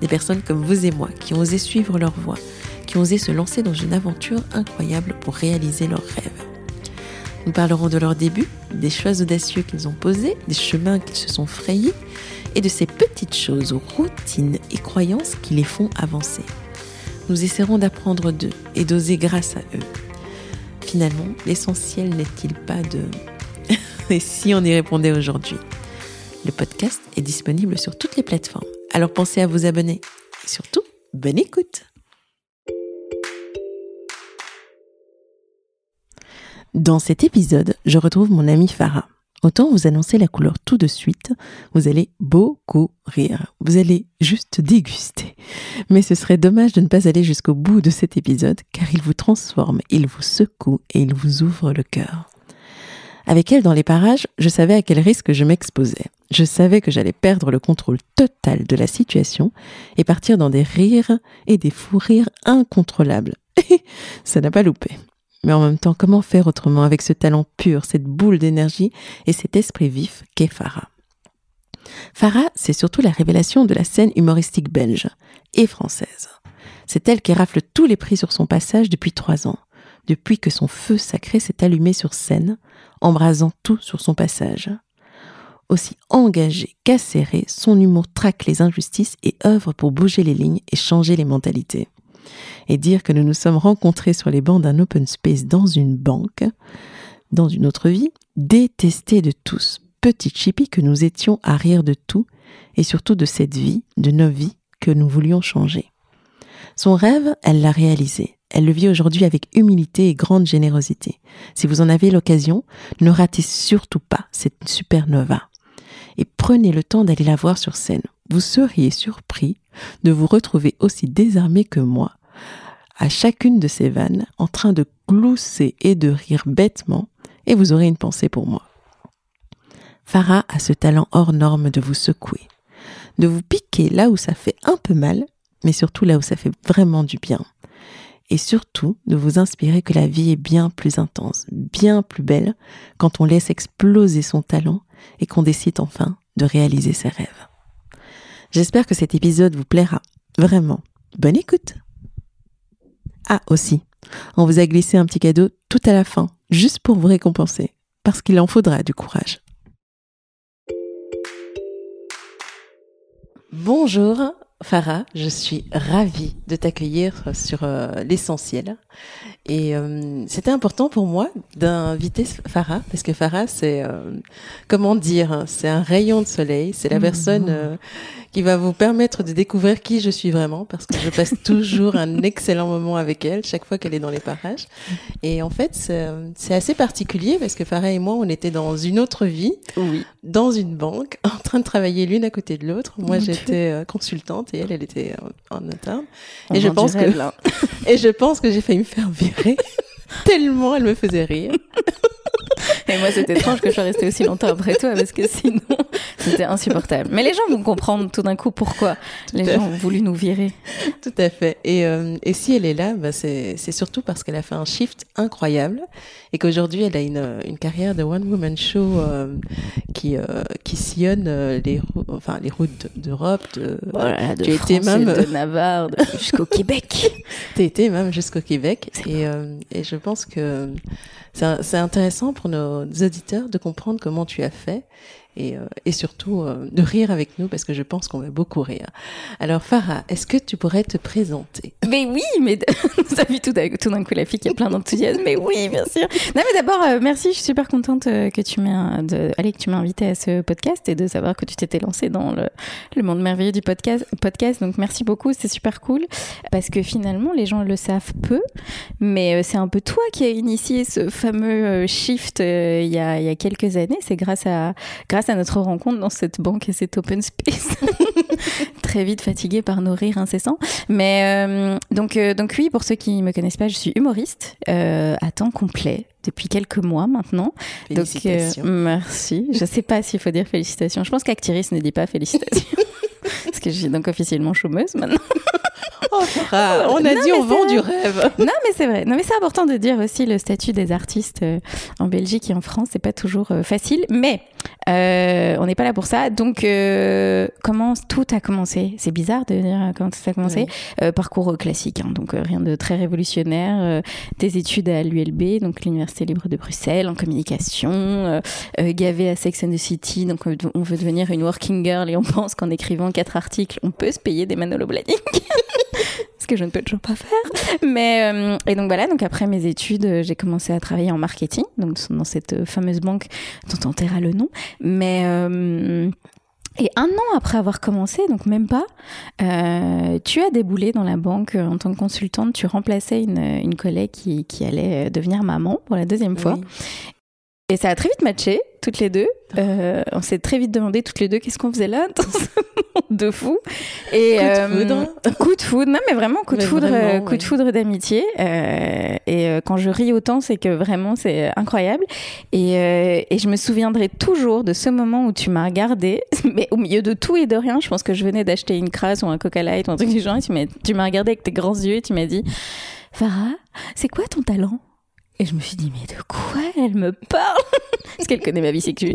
Des personnes comme vous et moi qui ont osé suivre leur voie, qui ont osé se lancer dans une aventure incroyable pour réaliser leurs rêves. Nous parlerons de leurs débuts, des choix audacieux qu'ils ont posés, des chemins qu'ils se sont frayés et de ces petites choses, routines et croyances qui les font avancer. Nous essaierons d'apprendre d'eux et d'oser grâce à eux. Finalement, l'essentiel n'est-il pas de... et si on y répondait aujourd'hui? Le podcast est disponible sur toutes les plateformes. Alors pensez à vous abonner. Et surtout, bonne écoute Dans cet épisode, je retrouve mon amie Farah. Autant vous annoncer la couleur tout de suite, vous allez beaucoup rire. Vous allez juste déguster. Mais ce serait dommage de ne pas aller jusqu'au bout de cet épisode car il vous transforme, il vous secoue et il vous ouvre le cœur. Avec elle dans les parages, je savais à quel risque je m'exposais. Je savais que j'allais perdre le contrôle total de la situation et partir dans des rires et des fous rires incontrôlables. Ça n'a pas loupé. Mais en même temps, comment faire autrement avec ce talent pur, cette boule d'énergie et cet esprit vif qu'est Farah? Farah, c'est surtout la révélation de la scène humoristique belge et française. C'est elle qui rafle tous les prix sur son passage depuis trois ans, depuis que son feu sacré s'est allumé sur scène, embrasant tout sur son passage. Aussi engagé qu'acéré, son humour traque les injustices et œuvre pour bouger les lignes et changer les mentalités et dire que nous nous sommes rencontrés sur les bancs d'un open space dans une banque, dans une autre vie, détestés de tous, petits chippies que nous étions à rire de tout et surtout de cette vie, de nos vies que nous voulions changer. Son rêve, elle l'a réalisé. Elle le vit aujourd'hui avec humilité et grande générosité. Si vous en avez l'occasion, ne ratez surtout pas cette supernova. Et prenez le temps d'aller la voir sur scène. Vous seriez surpris de vous retrouver aussi désarmé que moi à chacune de ces vannes en train de glousser et de rire bêtement, et vous aurez une pensée pour moi. Farah a ce talent hors norme de vous secouer, de vous piquer là où ça fait un peu mal, mais surtout là où ça fait vraiment du bien. Et surtout de vous inspirer que la vie est bien plus intense, bien plus belle quand on laisse exploser son talent et qu'on décide enfin de réaliser ses rêves. J'espère que cet épisode vous plaira. Vraiment. Bonne écoute ah aussi, on vous a glissé un petit cadeau tout à la fin, juste pour vous récompenser, parce qu'il en faudra du courage. Bonjour Farah, je suis ravie de t'accueillir sur euh, l'essentiel. Et euh, c'était important pour moi d'inviter Farah, parce que Farah, c'est, euh, comment dire, hein, c'est un rayon de soleil, c'est la mmh. personne qui va vous permettre de découvrir qui je suis vraiment, parce que je passe toujours un excellent moment avec elle chaque fois qu'elle est dans les parages. Et en fait, c'est assez particulier parce que Farah et moi, on était dans une autre vie, oui. dans une banque, en train de travailler l'une à côté de l'autre. Moi, j'étais euh, consultante et elle, elle était en, en interne. et je pense que et je pense que j'ai failli me faire virer tellement elle me faisait rire. Et moi, c'était étrange que je sois restée aussi longtemps après toi parce que sinon, c'était insupportable. Mais les gens vont comprendre tout d'un coup pourquoi les gens ont voulu nous virer. Tout à fait. Et, euh, et si elle est là, bah c'est surtout parce qu'elle a fait un shift incroyable et qu'aujourd'hui, elle a une, une carrière de one-woman show euh, qui, euh, qui sillonne les, enfin, les routes d'Europe. De, voilà, de, France été même de Navarre jusqu'au Québec. Tu été même jusqu'au Québec. Et, et je pense que c'est intéressant pour nos auditeurs de comprendre comment tu as fait et, euh, et surtout euh, de rire avec nous parce que je pense qu'on va beaucoup rire. Alors Farah, est-ce que tu pourrais te présenter? Mais oui, mais avez vu tout d'un coup la fille qui a plein d'enthousiasme. Mais oui, bien sûr. Non, mais d'abord, euh, merci. Je suis super contente que tu m'aies, allez, que tu m'as invité à ce podcast et de savoir que tu t'étais lancée dans le, le, monde merveilleux du podcast. Podcast. Donc merci beaucoup, c'est super cool parce que finalement les gens le savent peu, mais c'est un peu toi qui as initié ce fameux shift il y a, il y a quelques années. C'est grâce à grâce notre rencontre dans cette banque et cet open space. Très vite fatiguée par nos rires incessants. Mais euh, donc, euh, donc oui, pour ceux qui me connaissent pas, je suis humoriste euh, à temps complet depuis quelques mois maintenant. Félicitations. Donc, merci. Je sais pas s'il faut dire félicitations. Je pense qu'Actiris ne dit pas félicitations. Parce que je suis donc officiellement chômeuse maintenant. Oh, on a Non, dit on vend du rêve. Non, mais c'est vrai. Non, mais c'est important de dire aussi le statut des artistes en Belgique et en France. C'est pas toujours facile, mais euh, on n'est pas là pour ça. Donc, euh, comment tout a commencé? C'est bizarre de dire euh, comment tout a commencé. Euh, parcours euh, classique, hein, donc euh, rien de très révolutionnaire. euh, des études à l'ULB, donc l'Université libre de Bruxelles, en communication. Gavé à Sex and the City, donc on veut devenir une working girl et on pense qu'en écrivant quatre articles, on peut se payer des Manolo Blahnik. que je ne peux toujours pas faire. Mais euh, et donc voilà, donc après mes études, euh, j'ai commencé à travailler en marketing, donc dans cette euh, fameuse banque dont on taira le nom. Mais euh, et un an après avoir commencé, donc même pas, euh, tu as déboulé dans la banque en tant que consultante. Tu remplaçais une, une collègue qui, qui allait devenir maman pour la deuxième fois. Oui. Et ça a très vite matché, toutes les deux. Euh, on s'est très vite demandé toutes les deux qu'est-ce qu'on faisait là dans ce monde de fou. Et Coup de euh, foudre. coup de foudre, non mais vraiment coup de foudre, vraiment, euh, coup ouais. de foudre d'amitié. Euh, et quand je ris autant, c'est que vraiment c'est incroyable. Et, et je me souviendrai toujours de ce moment où tu m'as regardé, mais au milieu de tout et de rien. Je pense que je venais d'acheter une crasse ou un Coca Light ou un truc du genre. Et tu m'as, tu m'as regardé avec tes grands yeux et tu m'as dit, Farah, c'est quoi ton talent? Et je me suis dit, mais de quoi elle me parle Est-ce qu'elle connaît ma vie sexuelle.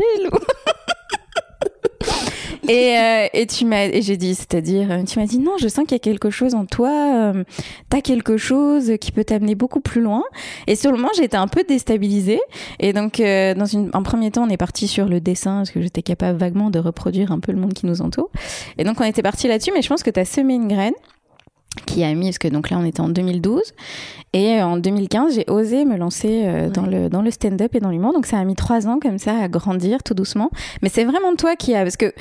Et, euh, et tu m'as et j'ai dit c'est-à-dire euh, tu m'as dit non je sens qu'il y a quelque chose en toi euh, t'as quelque chose qui peut t'amener beaucoup plus loin. Et sur le moment j'étais un peu déstabilisée. Et donc euh, dans une en premier temps on est parti sur le dessin parce que j'étais capable vaguement de reproduire un peu le monde qui nous entoure. Et donc on était parti là-dessus mais je pense que t'as semé une graine qui a mis parce que donc là on était en 2012 et euh, en 2015 j'ai osé me lancer euh, dans le dans le stand-up et dans l'humour. Donc ça a mis trois ans comme ça à grandir tout doucement. Mais c'est vraiment toi qui a parce que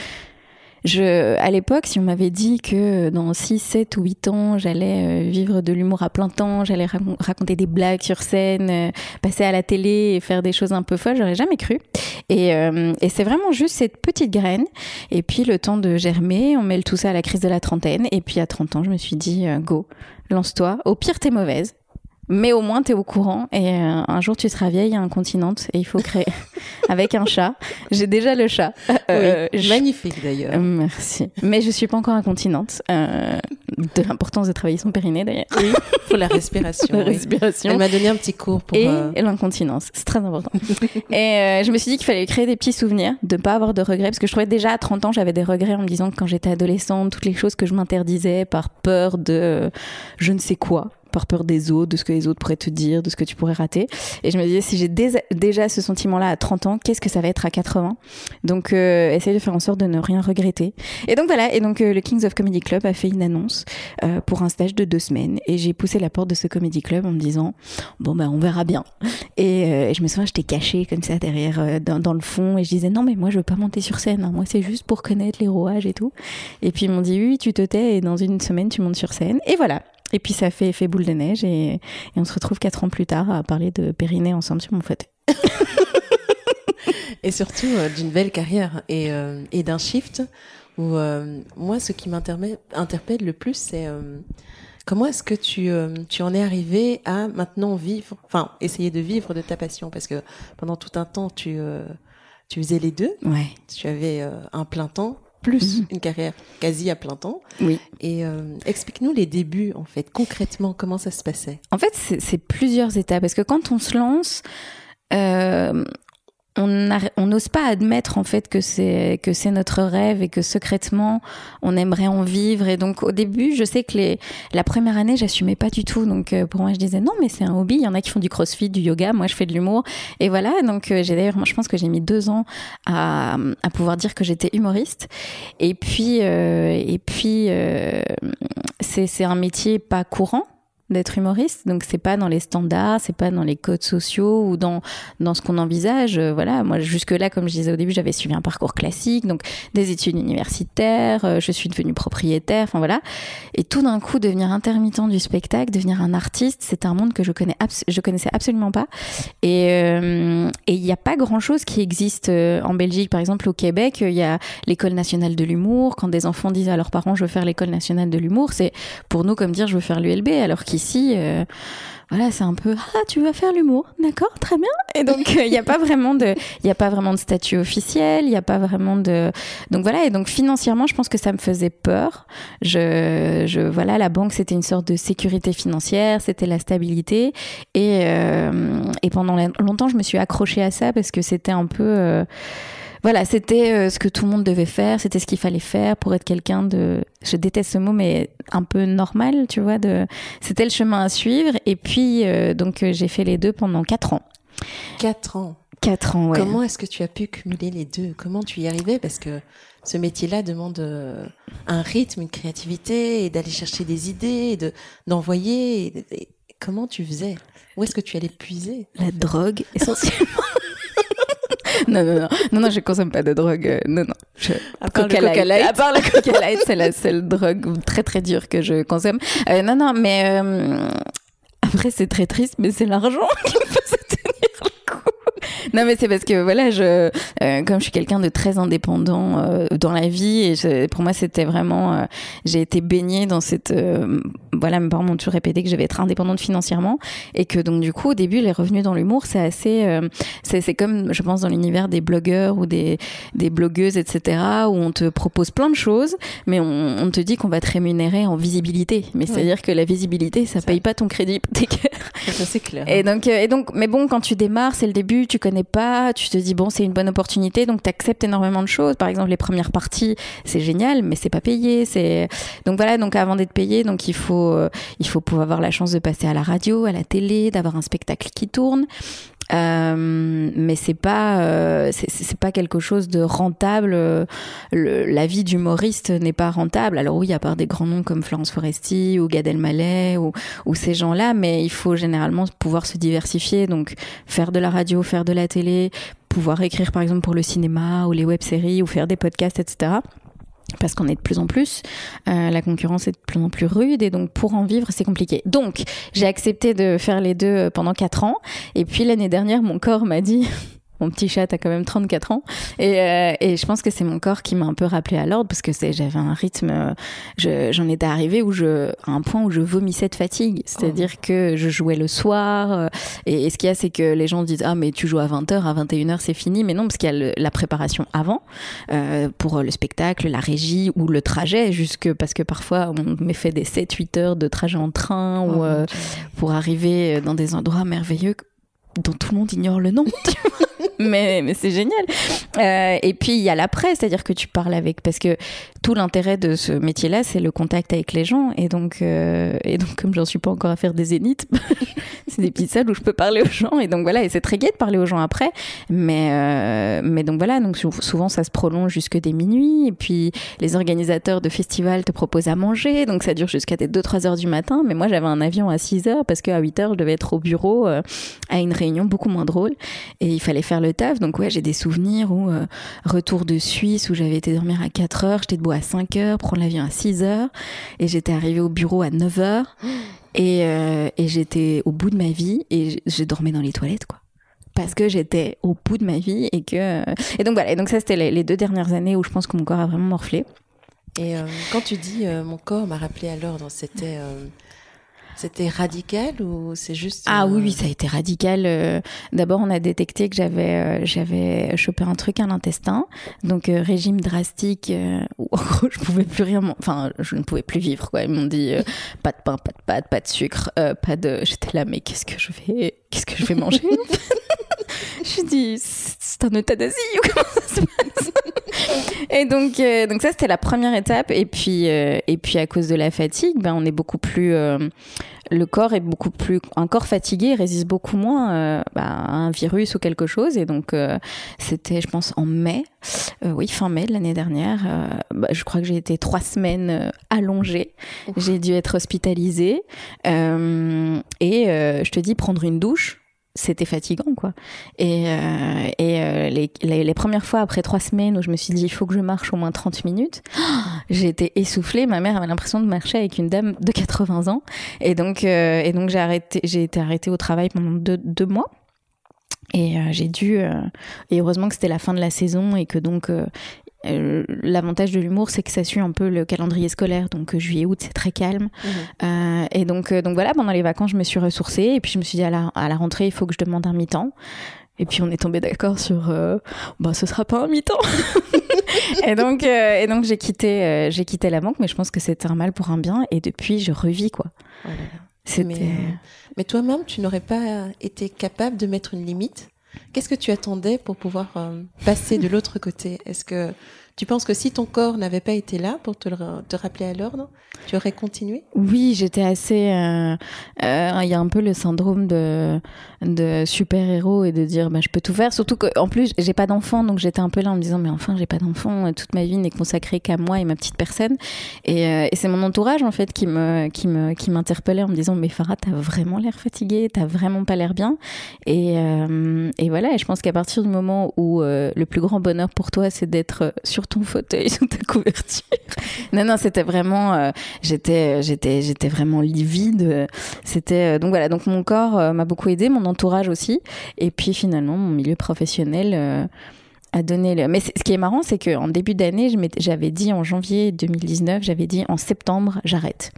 je, à l'époque, si on m'avait dit que dans 6, 7 ou 8 ans, j'allais euh, vivre de l'humour à plein temps, j'allais racon- raconter des blagues sur scène, euh, passer à la télé et faire des choses un peu folles, j'aurais jamais cru. Et, euh, et c'est vraiment juste cette petite graine. Et puis le temps de germer, on mêle tout ça à la crise de la trentaine. Et puis à 30 ans, je me suis dit, euh, go, lance-toi. Au pire, t'es mauvaise. Mais au moins, t'es au courant. Et euh, un jour, tu seras vieille, incontinente, et il faut créer avec un chat. J'ai déjà le chat. Euh, Oui, je- Magnifique d'ailleurs. euh, Merci. Mais je suis pas encore incontinente. Euh, de l'importance de travailler son périnée d'ailleurs. Oui, pour la respiration. La oui. respiration. Elle m'a donné un petit cours pour. Et euh, l'incontinence, c'est très important. et euh, je me suis dit qu'il fallait créer des petits souvenirs, de pas avoir de regrets, parce que je trouvais déjà à 30 ans, j'avais des regrets en me disant que quand j'étais adolescente, toutes les choses que je m'interdisais par peur de euh, je ne sais quoi, par peur des autres, de ce que les autres pourraient te dire, de ce que tu pourrais rater. Et je me disais, si j'ai déjà ce sentiment-là à 30 ans, qu'est-ce que ça va être à 80 Donc, euh, essayer de faire en sorte de ne rien regretter. Et donc voilà, et donc euh, le Kings of Comedy Club a fait une annonce euh, pour un stage de deux semaines. Et j'ai poussé la porte de ce comedy club en me disant, bon ben on verra bien. Et, euh, et je me souviens, j'étais cachée comme ça derrière, dans, dans le fond, et je disais non mais moi je veux pas monter sur scène, hein. moi c'est juste pour connaître les rouages et tout. Et puis ils m'ont dit oui, tu te tais et dans une semaine tu montes sur scène. Et voilà. Et puis ça fait effet boule de neige et, et on se retrouve quatre ans plus tard à parler de périnée ensemble sur mon fauteuil. Et surtout euh, d'une belle carrière et, euh, et d'un shift où euh, moi, ce qui m'interpelle interpelle le plus, c'est comment est-ce que tu, tu en es arrivé à maintenant vivre, enfin, essayer de vivre de ta passion? Parce que pendant tout un temps, tu, tu faisais les deux. Ouais. Tu avais un plein temps plus Mhm. une carrière quasi à plein temps. Oui. Et euh, explique-nous les débuts, en fait, concrètement, comment ça se passait. En fait, c'est c'est plusieurs étapes. Parce que quand on se lance, euh, on n'ose pas admettre en fait que c'est que c'est notre rêve et que secrètement on aimerait en vivre. Et donc au début, je sais que les, la première année, j'assumais pas du tout. Donc euh, pour moi, je disais non, mais c'est un hobby. Il y en a qui font du crossfit, du yoga. Moi, je fais de l'humour. Et voilà. Donc euh, j'ai d'ailleurs, moi, je pense que j'ai mis deux ans à, à pouvoir dire que j'étais humoriste. Et puis euh, et puis euh, c'est c'est un métier pas courant d'être humoriste. Donc c'est pas dans les standards, c'est pas dans les codes sociaux ou dans dans ce qu'on envisage. Euh, voilà, moi jusque là, comme je disais au début, j'avais suivi un parcours classique, donc des études universitaires. Euh, je suis devenue propriétaire. Enfin voilà. Et tout d'un coup, devenir intermittent du spectacle, devenir un artiste, c'est un monde que je connais, je connaissais absolument pas. Et euh, et il n'y a pas grand chose qui existe en Belgique, par exemple au Québec, il y a l'école nationale de l'humour. Quand des enfants disent à leurs parents, je veux faire l'école nationale de l'humour, c'est pour nous comme dire je veux faire l'ULB, alors ici, euh, voilà, c'est un peu ah tu vas faire l'humour, d'accord, très bien. Et donc il n'y a pas vraiment de, il a pas vraiment de statut officiel, il n'y a pas vraiment de, donc voilà. Et donc financièrement, je pense que ça me faisait peur. Je, je voilà, la banque c'était une sorte de sécurité financière, c'était la stabilité. Et euh, et pendant longtemps, je me suis accrochée à ça parce que c'était un peu euh, voilà, c'était euh, ce que tout le monde devait faire, c'était ce qu'il fallait faire pour être quelqu'un de, je déteste ce mot, mais un peu normal, tu vois. De, c'était le chemin à suivre. Et puis, euh, donc, euh, j'ai fait les deux pendant quatre ans. Quatre ans. Quatre ans, ouais. Comment est-ce que tu as pu cumuler les deux? Comment tu y arrivais Parce que ce métier-là demande un rythme, une créativité, et d'aller chercher des idées, et de d'envoyer. comment tu faisais? Où est-ce que tu allais puiser La drogue, essentiellement. non, non, non, non, non, je consomme pas de drogue. Euh, non, non. Je... À part le coca light. À part le coca light, c'est la seule drogue très très dure que je consomme. Euh, non, non, mais euh, après c'est très triste, mais c'est l'argent qui me fait non, mais c'est parce que voilà, je, euh, comme je suis quelqu'un de très indépendant euh, dans la vie, et pour moi, c'était vraiment, euh, j'ai été baignée dans cette, voilà, mes parents m'ont toujours répété que je vais être indépendante financièrement, et que donc du coup, au début, les revenus dans l'humour, c'est assez, c'est comme, je pense, dans l'univers des blogueurs ou des, des blogueuses, etc., où on te propose plein de choses, mais on, on te dit qu'on va te rémunérer en visibilité. Mais c'est-à-dire que la visibilité, ça, ça, paye pas ton crédit hypothécaire. C'est clair. Et donc, et donc, mais bon, quand tu démarres, c'est le début, tu connais pas, tu te dis bon c'est une bonne opportunité, donc tu acceptes énormément de choses. Par exemple les premières parties c'est génial, mais c'est pas payé. C'est donc voilà donc avant d'être payé donc il faut euh, il faut pouvoir avoir la chance de passer à la radio, à la télé, d'avoir un spectacle qui tourne. Euh, mais c'est pas euh, c'est pas quelque chose de rentable. Le, la vie d'humoriste n'est pas rentable. Alors oui, à part des grands noms comme Florence Foresti ou Gad Elmaleh ou, ou ces gens-là, mais il faut généralement pouvoir se diversifier. Donc faire de la radio, faire de la télé, pouvoir écrire par exemple pour le cinéma ou les web-séries ou faire des podcasts, etc parce qu'on est de plus en plus, euh, la concurrence est de plus en plus rude et donc pour en vivre c'est compliqué. Donc j'ai accepté de faire les deux pendant quatre ans et puis l'année dernière mon corps m'a dit mon petit chat a quand même 34 ans et, euh, et je pense que c'est mon corps qui m'a un peu rappelé à l'ordre parce que c'est j'avais un rythme euh, j'en étais arrivée où je à un point où je vomissais de fatigue c'est-à-dire oh. que je jouais le soir euh, et, ce qu'il y a c'est que les gens disent ah mais tu joues à 20h à 21h c'est fini mais non parce qu'il y a la préparation avant euh, pour le spectacle la régie ou le trajet jusque parce que parfois on me fait des 7 8 heures de trajet en train ou oh, pour arriver dans des endroits merveilleux dont tout le monde ignore le nom. mais, mais c'est génial. Euh, et puis il y a l'après, c'est-à-dire que tu parles avec, parce que tout l'intérêt de ce métier-là, c'est le contact avec les gens. Et donc, euh, et donc comme j'en suis pas encore à faire des zéniths, c'est des petites salles où je peux parler aux gens. Et donc voilà, et c'est très gai de parler aux gens après. Mais, euh, mais donc voilà, donc souvent ça se prolonge jusque des minuit. Et puis les organisateurs de festivals te proposent à manger, donc ça dure jusqu'à 2-3 heures du matin. Mais moi j'avais un avion à 6 heures parce qu'à 8 heures je devais être au bureau à une réunion beaucoup moins drôle. Et il fallait faire le taf. Donc ouais, j'ai des souvenirs où euh, retour de Suisse où j'avais été dormir à 4 heures, j'étais debout à 5 heures, prendre l'avion à 6 heures et j'étais arrivée au bureau à 9 heures et, euh, et j'étais au bout de ma vie et j'ai dormi dans les toilettes quoi parce que j'étais au bout de ma vie et que et donc voilà et donc ça c'était les, deux dernières années où je pense que mon corps a vraiment morflé et euh, quand tu dis mon corps m'a rappelé à l'ordre c'était c'était radical ou c'est juste Ah oui, oui, ça a été radical. Euh, d'abord, on a détecté que j'avais euh, j'avais chopé un truc à l'intestin, donc euh, régime drastique où en gros je pouvais plus rien, enfin je ne pouvais plus vivre quoi. Ils m'ont dit pas de pain, pas de pâtes, pas de sucre, pas de. J'étais là, mais qu'est-ce que je vais, qu'est-ce que je vais manger Je dis c'est un euthanasie ou comment ça se passe et donc, donc ça, c'était la première étape. Et puis, et puis à cause de la fatigue, ben, on est beaucoup plus le corps est beaucoup plus, un corps fatigué résiste beaucoup moins euh, bah, à un virus ou quelque chose. Et donc, euh, c'était, je pense, en mai, euh, oui, fin mai de l'année dernière. Bah, je crois que j'ai été trois semaines allongée. J'ai dû être hospitalisée. et je te dis, prendre une douche, c'était fatigant quoi. Et, euh, et euh, les, les, premières fois après trois semaines où je me suis dit il faut que je marche au moins 30 minutes été essoufflée. Ma mère avait l'impression de marcher avec une dame de 80 ans. Et donc euh, et donc j'ai arrêté j'ai été arrêtée au travail pendant deux, deux mois. Et j'ai dû et heureusement que c'était la fin de la saison et que donc euh, l'avantage de l'humour, c'est que ça suit un peu le calendrier scolaire. Donc euh, juillet-août, c'est très calme. Mhm. Euh, et donc, donc voilà, pendant les vacances, je me suis ressourcée. Et puis je me suis dit à la, à la rentrée, il faut que je demande un mi-temps. Et puis on est tombé d'accord sur, bah ce sera pas un mi-temps. et donc, et donc j'ai quitté, j'ai quitté la banque, mais je pense que c'était un mal pour un bien. Et depuis, je revis quoi. Oh mais, mais toi-même, tu n'aurais pas été capable de mettre une limite? Qu'est-ce que tu attendais pour pouvoir euh, passer de l'autre côté? Est-ce que tu penses que si ton corps n'avait pas été là pour te, te rappeler à l'ordre, tu aurais continué? Oui, j'étais assez. Euh, euh, il y a un peu le syndrome de, super-héros et de dire bah, je peux tout faire. Surtout qu'en plus, j'ai pas d'enfant, donc j'étais un peu là en me disant mais enfin, j'ai pas d'enfant, toute ma vie n'est consacrée qu'à moi et ma petite personne. Et, euh, et c'est mon entourage en fait qui me qui me qui m'interpellait en me disant mais Farah, t'as vraiment l'air fatiguée, t'as vraiment pas l'air bien. Et, et voilà, et je pense qu'à partir du moment où le plus grand bonheur pour toi, c'est d'être sur ton fauteuil sous ta couverture. non, non, c'était vraiment, euh, j'étais, j'étais, j'étais vraiment livide. C'était euh, donc voilà, donc mon corps euh, m'a beaucoup aidé, mon entourage aussi, et puis finalement mon milieu professionnel. a donné le... Mais ce qui est marrant, c'est qu'en début d'année, j'avais dit en janvier 2019, j'avais dit en septembre, j'arrête.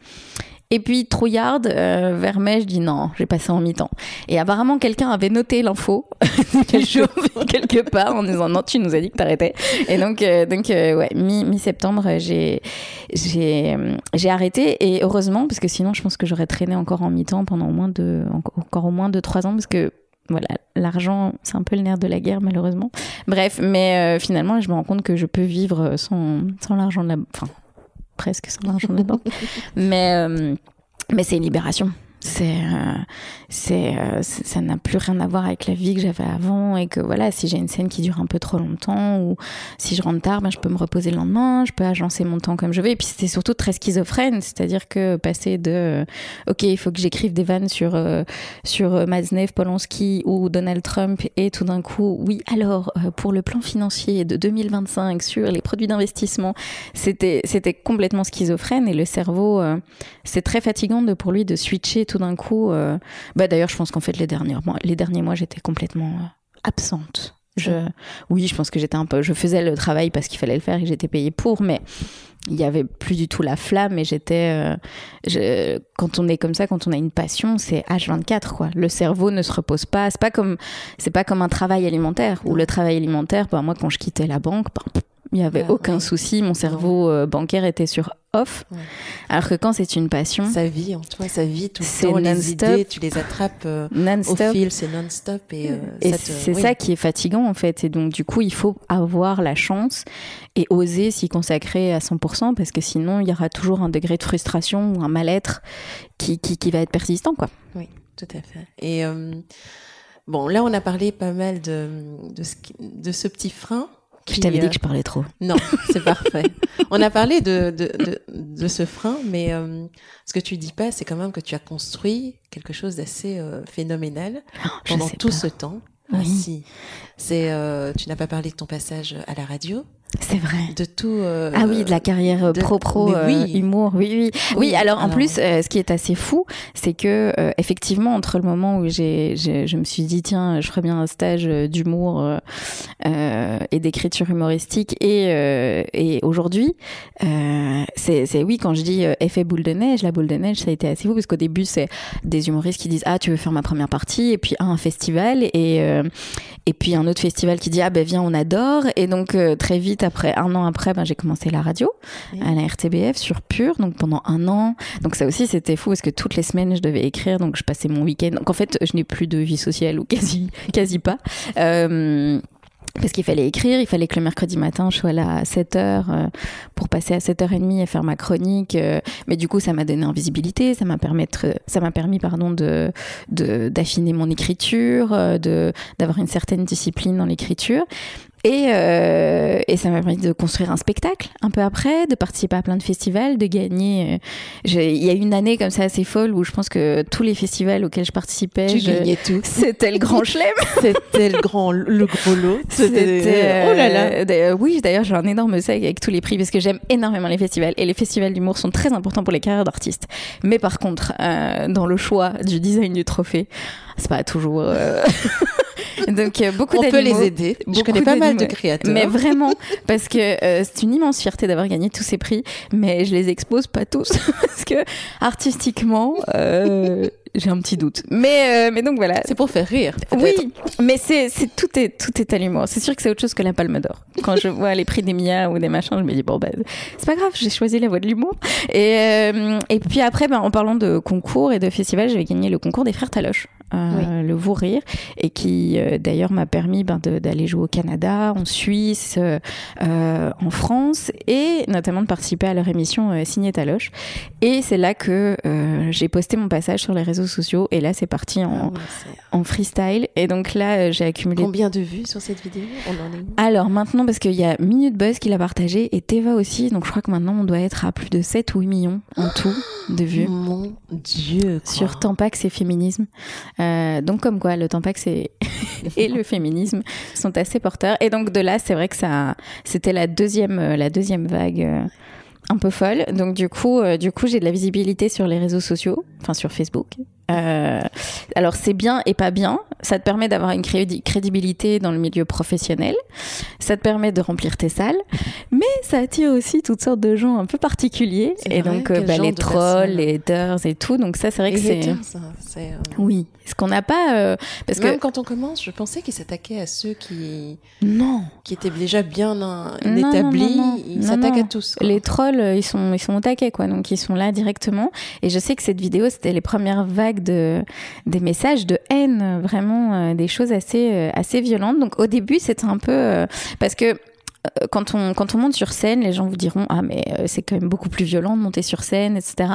Et puis trouillarde, euh, vers mai, je dis non, j'ai passé en mi-temps. Et apparemment, quelqu'un avait noté l'info quelque part en disant non, tu nous as dit que t'arrêtais. Et donc, euh, donc euh, ouais, mi-septembre, j'ai j'ai j'ai arrêté et heureusement parce que sinon, je pense que j'aurais traîné encore en mi-temps pendant au moins de encore au moins de trois ans parce que voilà, l'argent, c'est un peu le nerf de la guerre, malheureusement. Bref, mais finalement, je me rends compte que je peux vivre sans, sans l'argent de la... Enfin, presque sans l'argent dedans. mais, euh, mais c'est une libération. C'est, euh, c'est, euh, ça n'a plus rien à voir avec la vie que j'avais avant et que voilà, si j'ai une scène qui dure un peu trop longtemps ou si je rentre tard, ben, je peux me reposer le lendemain, je peux agencer mon temps comme je veux. Et puis c'était surtout très schizophrène, c'est-à-dire que passer de, ok, il faut que j'écrive des vannes sur sur Maznev, Polanski ou Donald Trump et tout d'un coup, oui, alors pour le plan financier de 2025 sur les produits d'investissement, c'était c'était complètement schizophrène et le cerveau, c'est très fatigant de pour lui de switcher d'un coup. Euh, bah d'ailleurs, je pense qu'en fait les derniers mois, les derniers mois, j'étais complètement euh, absente. Je, oui, je pense que j'étais un peu, je faisais le travail parce qu'il fallait le faire et j'étais payée pour, mais il y avait plus du tout la flamme et j'étais, euh, quand on est comme ça, quand on a une passion, c'est H24 quoi. Le cerveau ne se repose pas. C'est pas comme, c'est pas comme un travail alimentaire où le travail alimentaire, bah, moi quand je quittais la banque, bah, il n'y avait ah, aucun souci. Mon cerveau euh, bancaire était sur off. Alors que quand c'est une passion. Ça vit en toi, ça vit tout le temps. Les idées, tu les attrapes euh, au fil, c'est non-stop. Et, euh, c'est ça qui est fatigant en fait. Et donc, du coup, il faut avoir la chance et oser s'y consacrer à 100% parce que sinon, il y aura toujours un degré de frustration ou un mal-être qui, qui, qui, va être persistant. Quoi. Oui, tout à fait. Et bon, là, on a parlé pas mal de, de, ce, de ce petit frein je t'avais dit que je parlais trop. Non, c'est parfait. On a parlé de, de, de, de ce frein, mais euh, ce que tu dis pas, c'est quand même que tu as construit quelque chose d'assez euh, phénoménal oh, pendant tout ce temps. Oui. Ah, si. C'est, euh, tu n'as pas parlé de ton passage à la radio. C'est vrai. De tout. Euh, ah oui, de la carrière euh, pro-pro, euh, oui. humour. Oui, oui. Oui, alors, en plus, ce qui est assez fou, c'est que effectivement, entre le moment où j'ai, je me suis dit tiens, je ferais bien un stage d'humour et d'écriture humoristique et et aujourd'hui, c'est oui quand je dis effet boule de neige, la boule de neige, ça a été assez fou parce qu'au début c'est des humoristes qui disent ah tu veux faire ma première partie et puis un festival et et puis un autre festival qui dit ah ben viens on adore et donc très vite après, un an après, ben, j'ai commencé la radio à la RTBF sur Pure, donc pendant un an. Donc ça aussi, c'était fou parce que toutes les semaines, je devais écrire, donc je passais mon week-end. Donc en fait, je n'ai plus de vie sociale ou quasi, quasi pas. Euh, parce qu'il fallait écrire, il fallait que le mercredi matin je sois là à 7h euh, pour passer à 7h30 et faire ma chronique. euh, mais du coup, ça m'a donné en visibilité, ça m'a permis, ça m'a permis pardon, de, de, d'affiner mon écriture, de, d'avoir une certaine discipline dans l'écriture. Et, euh, et ça m'a permis de construire un spectacle un peu après, de participer à plein de festivals, de gagner. euh, Il y a une année comme ça assez folle où je pense que tous les festivals auxquels je participais, Tu je- gagnais tout. c'était le grand chelem. C'était le grand, le gros lot. C'était, Oh là là. euh, d'ailleurs, oui, d'ailleurs, j'ai un énorme sac avec tous les prix parce que j'aime énormément les festivals et les festivals d'humour sont très importants pour les carrières d'artistes. Mais par contre, euh, dans le choix du design du trophée, c'est pas toujours. euh, Donc euh, beaucoup On peut les aider. Je connais pas mal de créateurs. Mais vraiment, parce que euh, c'est une immense fierté d'avoir gagné tous ces prix, mais je les expose pas tous parce que artistiquement, euh, j'ai un petit doute. Mais euh, mais donc voilà, c'est pour faire rire. oui, mais c'est, c'est tout est tout est à l'humour. C'est sûr que c'est autre chose que la Palme d'Or. Quand je vois les prix des Mia ou des machins, je me dis bon bah c'est pas grave, j'ai choisi la voie de l'humour. Et euh, et puis après, ben, en parlant de concours et de festivals, j'avais gagné le concours des frères Taloche, euh, le Vous Rire, et qui euh, d'ailleurs m'a permis ben, d'aller jouer au Canada, en Suisse, euh, en France, et notamment de participer à leur émission Signé Taloche. Et c'est là que j'ai posté mon passage sur les réseaux sociaux, et là c'est parti en, Ah ouais, c'est- en freestyle. Et donc là, j'ai accumulé. Combien de vues sur cette vidéo? On en est où? Alors maintenant, parce qu'il y a Minute Buzz qui l'a partagé et Teva aussi, donc je crois que maintenant on doit être à plus de 7 ou 8 millions en tout de vues. Mon Dieu. quoi. Sur Tampax et féminisme. Euh, donc comme quoi, le Tampax et, et le féminisme sont assez porteurs. Et donc de là, c'est vrai que ça, c'était la deuxième, euh, la deuxième vague. euh, un peu folle. Donc du coup, du coup, j'ai de la visibilité sur les réseaux sociaux, enfin sur Facebook. Euh, alors c'est bien et pas bien. Ça te permet d'avoir une crédi- crédibilité dans le milieu professionnel. Ça te permet de remplir tes salles, mais ça attire aussi toutes sortes de gens un peu particuliers. Et donc euh, bah, les trolls, les haters et tout. Donc ça, c'est vrai que Les c'est euh, oui. Ce qu'on n'a pas euh, parce Même que quand on commence, je pensais qu'ils s'attaquaient à ceux qui, non, qui étaient déjà bien Non, non, établis. non, non. Ils s'attaquent à tous. quoi. les trolls euh, ils sont ils sont au taquet quoi. Donc ils sont là directement. Et je sais que cette vidéo c'était les premières vagues de des messages de haine, vraiment euh, des choses assez euh, assez violentes. Donc au début c'était un peu euh, parce que quand on, quand on monte sur scène, les gens vous diront Ah, mais c'est quand même beaucoup plus violent de monter sur scène, etc.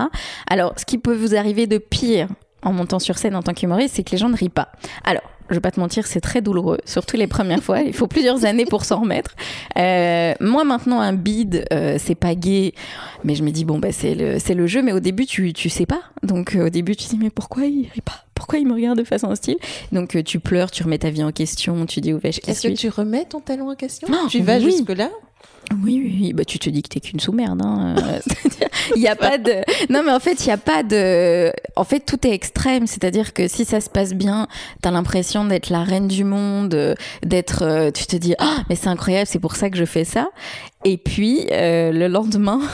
Alors, ce qui peut vous arriver de pire en montant sur scène en tant qu'humoriste, c'est que les gens ne rient pas. Alors, je vais pas te mentir, c'est très douloureux, surtout les premières fois. Il faut plusieurs années pour s'en remettre. Euh, moi, maintenant, un bide, euh, c'est pas gay, mais je me dis bon, bah c'est le, c'est le jeu. Mais au début, tu, tu sais pas. Donc, euh, au début, tu te dis mais pourquoi il rit pas? Pourquoi il me regarde de façon hostile? Donc, euh, tu pleures, tu remets ta vie en question, tu dis où vais-je Est-ce que tu remets ton talent en question? Ah, Tu vas oui. jusque-là? Oui, oui, oui. Bah, tu te dis que t'es qu'une sous-merde. Hein. euh, Il n'y a pas de. Non, mais en fait, il n'y a pas de. En fait, tout est extrême. C'est-à-dire que si ça se passe bien, t'as l'impression d'être la reine du monde, euh, d'être. euh, Tu te dis, ah, mais c'est incroyable, c'est pour ça que je fais ça. Et puis, euh, le lendemain.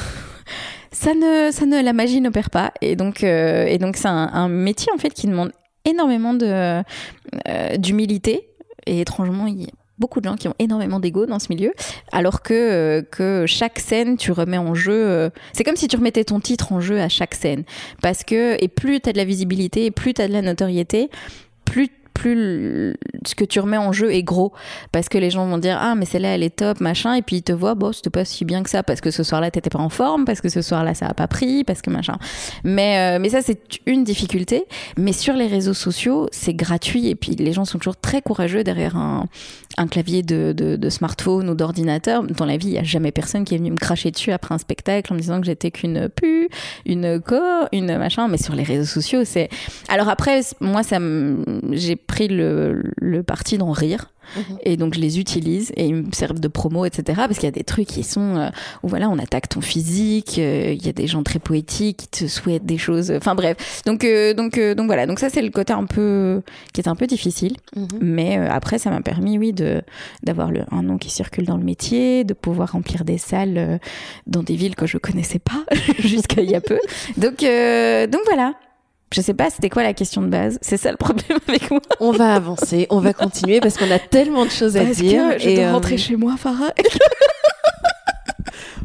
Ça ne, ça ne, la magie n'opère pas, et donc, euh, et donc c'est un, métier en fait qui demande énormément de euh, d'humilité, et étrangement, il beaucoup de gens qui ont énormément d'ego dans ce milieu, alors que, euh, que chaque scène, tu remets en jeu. euh, c'est comme si tu remettais ton titre en jeu à chaque scène. Parce que, et plus tu as de la visibilité, et plus tu as de la notoriété, plus plus ce que tu remets en jeu est gros. Parce que les gens vont dire ah mais celle-là elle est top machin. Et puis ils te voient bon c'était pas si bien que ça. Parce que ce soir-là t'étais pas en forme. Parce que ce soir-là ça a pas pris. Parce que machin. Mais euh, mais ça c'est une difficulté. Mais sur les réseaux sociaux c'est gratuit. Et puis les gens sont toujours très courageux derrière un, un clavier de, de, de smartphone ou d'ordinateur. Dans la vie il y a jamais personne qui est venu me cracher dessus après un spectacle en me disant que j'étais qu'une pu une co une machin. Mais sur les réseaux sociaux c'est alors après moi ça me- j'ai pris le, le parti d'en rire. Mhm. et donc je les utilise et ils me servent de promo etc parce qu'il y a des trucs qui sont euh, où voilà on attaque ton physique euh, il y a des gens très poétiques qui te souhaitent des choses enfin bref. Donc euh, donc euh, donc voilà. Donc ça c'est le côté un peu qui est un peu difficile. Mhm. mais euh, après ça m'a permis oui de d'avoir le, un nom qui circule dans le métier de pouvoir remplir des salles euh, dans des villes que je connaissais pas jusqu'à il y a peu. Donc euh, donc voilà je sais pas c'était quoi la question de base? C'est ça le problème avec moi On va avancer, on va continuer parce qu'on a tellement de choses à Parce dire. que je et, dois euh, rentrer chez moi Farah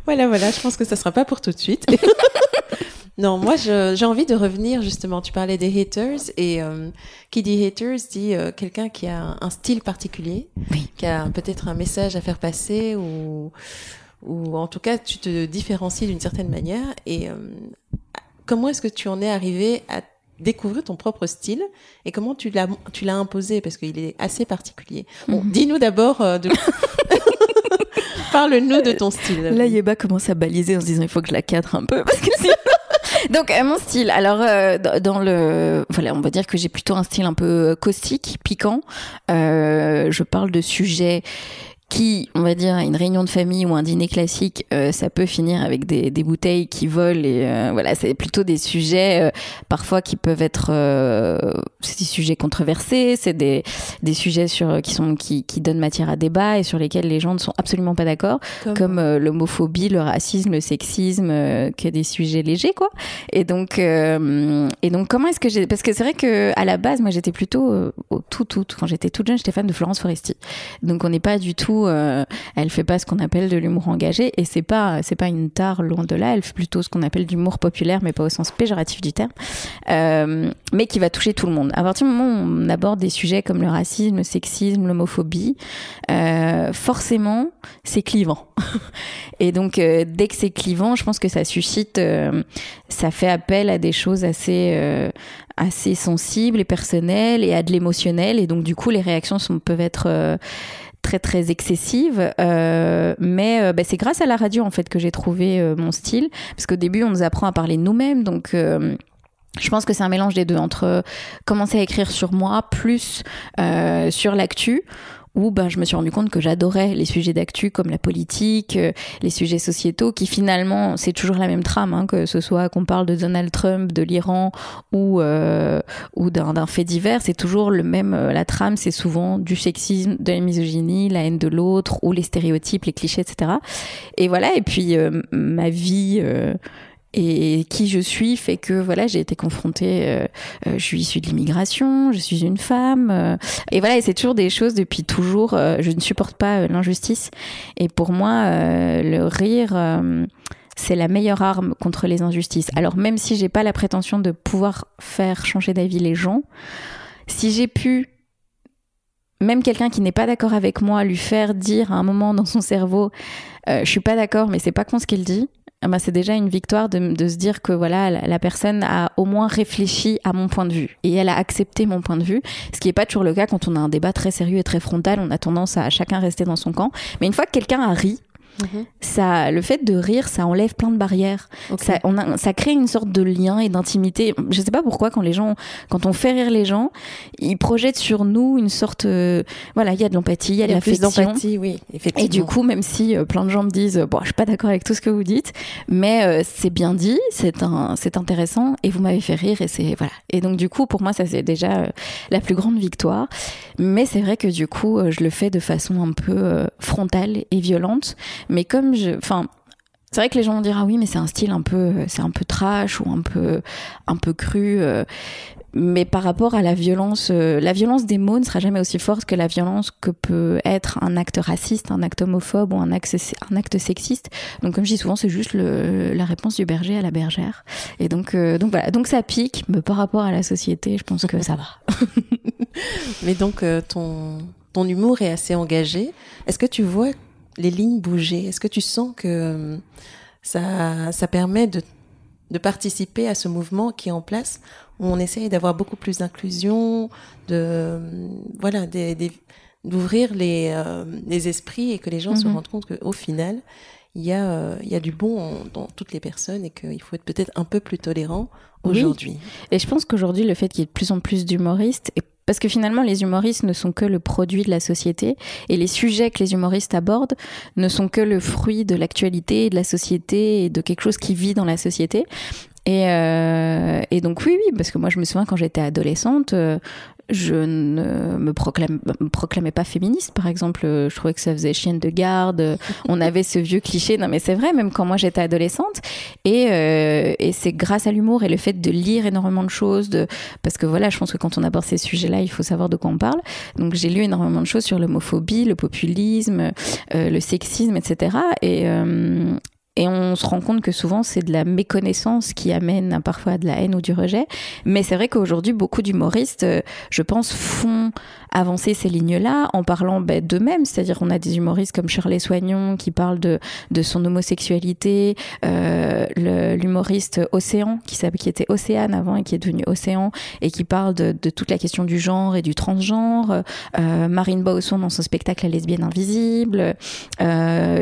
Voilà, voilà, je pense que ça sera pas pour tout de suite. Non, moi j'ai envie de revenir justement. Tu parlais des haters et euh, qui dit haters dit euh, quelqu'un qui a un style particulier, qui a peut-être un message à faire passer ou ou en tout cas tu te différencies d'une certaine manière. Et comment est-ce que tu en es arrivé à découvrir ton propre style et comment tu l'as tu l'as imposé parce qu'il est assez particulier. Bon, mhm. dis-nous d'abord de Parle-nous de ton style. Là, Yeba commence à baliser en se disant il faut que je la cadre un peu parce que donc euh, mon style, alors euh, dans le, voilà, on va dire que j'ai plutôt un style un peu caustique, piquant. Euh, je parle de sujets qui, on va dire, une réunion de famille ou un dîner classique, euh, ça peut finir avec des, des bouteilles qui volent et euh, voilà, c'est plutôt des sujets euh, parfois qui peuvent être, c'est des sujets controversés, c'est des, des sujets sur qui sont qui, qui donnent matière à débat et sur lesquels les gens ne sont absolument pas d'accord, comme, l'homophobie, le racisme, le sexisme, que des sujets légers quoi. Et donc et donc comment est-ce que j'ai, parce que c'est vrai que à la base moi j'étais plutôt au tout tout quand j'étais toute jeune j'étais fan de Florence Foresti, donc on n'est pas du tout euh, elle fait pas ce qu'on appelle de l'humour engagé et c'est pas c'est pas une tare loin de là. Elle fait plutôt ce qu'on appelle du l'humour populaire, mais pas au sens péjoratif du terme, euh, mais qui va toucher tout le monde. À partir du moment où on aborde des sujets comme le racisme, le sexisme, l'homophobie, euh, forcément c'est clivant. et donc dès que c'est clivant, je pense que ça suscite, ça fait appel à des choses assez assez sensibles et personnelles et à de l'émotionnel et donc du coup les réactions peuvent être très très excessive euh, mais euh, bah, c'est grâce à la radio en fait que j'ai trouvé euh, mon style. Parce qu'au début on nous apprend à parler nous-mêmes donc je pense que c'est un mélange des deux entre commencer à écrire sur moi plus sur l'actu où ben, je me suis rendu compte que j'adorais les sujets d'actu comme la politique, euh, les sujets sociétaux, qui finalement, c'est toujours la même trame, hein, que ce soit qu'on parle de Donald Trump, de l'Iran ou, euh, ou d'un fait divers, c'est toujours le même, euh, la trame, c'est souvent du sexisme, de la misogynie, la haine de l'autre, ou les stéréotypes, les clichés, etc. Et voilà, et puis ma vie et qui je suis fait que voilà j'ai été confrontée euh, euh, je suis issue de l'immigration je suis une femme euh, et voilà et c'est toujours des choses depuis toujours je ne supporte pas l'injustice. Et pour moi le rire c'est la meilleure arme contre les injustices. Alors même si j'ai pas la prétention de pouvoir faire changer d'avis les gens si j'ai pu même quelqu'un qui n'est pas d'accord avec moi lui faire dire à un moment dans son cerveau je suis pas d'accord mais c'est pas con ce qu'il dit ah bah, c'est déjà une victoire de, de, se dire que voilà la, personne a au moins réfléchi à mon point de vue et elle a accepté mon point de vue, ce qui n'est pas toujours le cas quand on a un débat très sérieux et très frontal, on a tendance à chacun rester dans son camp. Mais une fois que quelqu'un a ri, Mhm. Ça, le fait de rire, ça enlève plein de barrières. Ça, on ça crée une sorte de lien et d'intimité. Je sais pas pourquoi quand les gens, quand on fait rire les gens, ils projettent sur nous une sorte, euh, voilà, il y a de l'empathie, il y a de l'affection. oui, effectivement. Et du coup, même si euh, plein de gens me disent, bon, je suis pas d'accord avec tout ce que vous dites, mais euh, c'est bien dit, c'est un, c'est intéressant et vous m'avez fait rire et c'est voilà. Et donc du coup, pour moi, ça c'est déjà la plus grande victoire. Mais c'est vrai que du coup, je le fais de façon un peu frontale et violente mais comme je, enfin, c'est vrai que les gens vont dire ah oui mais c'est un style un peu c'est un peu trash ou un peu un peu cru euh. mais par rapport à la violence euh, la violence des mots ne sera jamais aussi forte que la violence que peut être un acte raciste un acte homophobe ou un acte sexiste. Donc comme je dis souvent c'est juste le, la réponse du berger à la bergère. Et donc euh, donc voilà. Donc ça pique mais par rapport à la société je pense que ça va. Mais donc ton ton humour est assez engagé. Est-ce que tu vois les lignes bouger Est-ce que tu sens que euh, ça, ça permet de, de participer à ce mouvement qui est en place où on essaye d'avoir beaucoup plus d'inclusion, de voilà, d'ouvrir les, euh, les esprits et que les gens se mhm. rendent compte qu'au final, il y, a, euh, il y a du bon dans toutes les personnes et qu'il faut être peut-être un peu plus tolérant aujourd'hui. Et je pense qu'aujourd'hui, le fait qu'il y ait de plus en plus d'humoristes et parce que finalement, les humoristes ne sont que le produit de la société et les sujets que les humoristes abordent ne sont que le fruit de l'actualité, de la société et de quelque chose qui vit dans la société. Et, euh, et donc oui, oui, parce que moi je me souviens quand j'étais adolescente, euh, je ne me, proclame, proclamais pas féministe, par exemple. Je trouvais que ça faisait chienne de garde. On avait ce vieux cliché. Non, mais c'est vrai, même quand moi j'étais adolescente. Et, euh, et c'est grâce à l'humour et le fait de lire énormément de choses, de, parce que voilà, je pense que quand on aborde ces sujets-là, il faut savoir de quoi on parle. Donc j'ai lu énormément de choses sur l'homophobie, le populisme, euh, le sexisme, etc. Et, euh, Et on se rend compte que souvent, c'est de la méconnaissance qui amène parfois à de la haine ou du rejet. Mais c'est vrai qu'aujourd'hui, beaucoup d'humoristes, euh, je pense, font avancer ces lignes-là en parlant ben, d'eux-mêmes. C'est-à-dire, on a des humoristes comme Shirley Soignon qui parle de, de son homosexualité, euh, l'humoriste Océan, qui, qui était Océane avant et qui est devenu Océan, et qui parle de, toute la question du genre et du transgenre. Euh, Marine Bausson dans son spectacle La lesbienne invisible.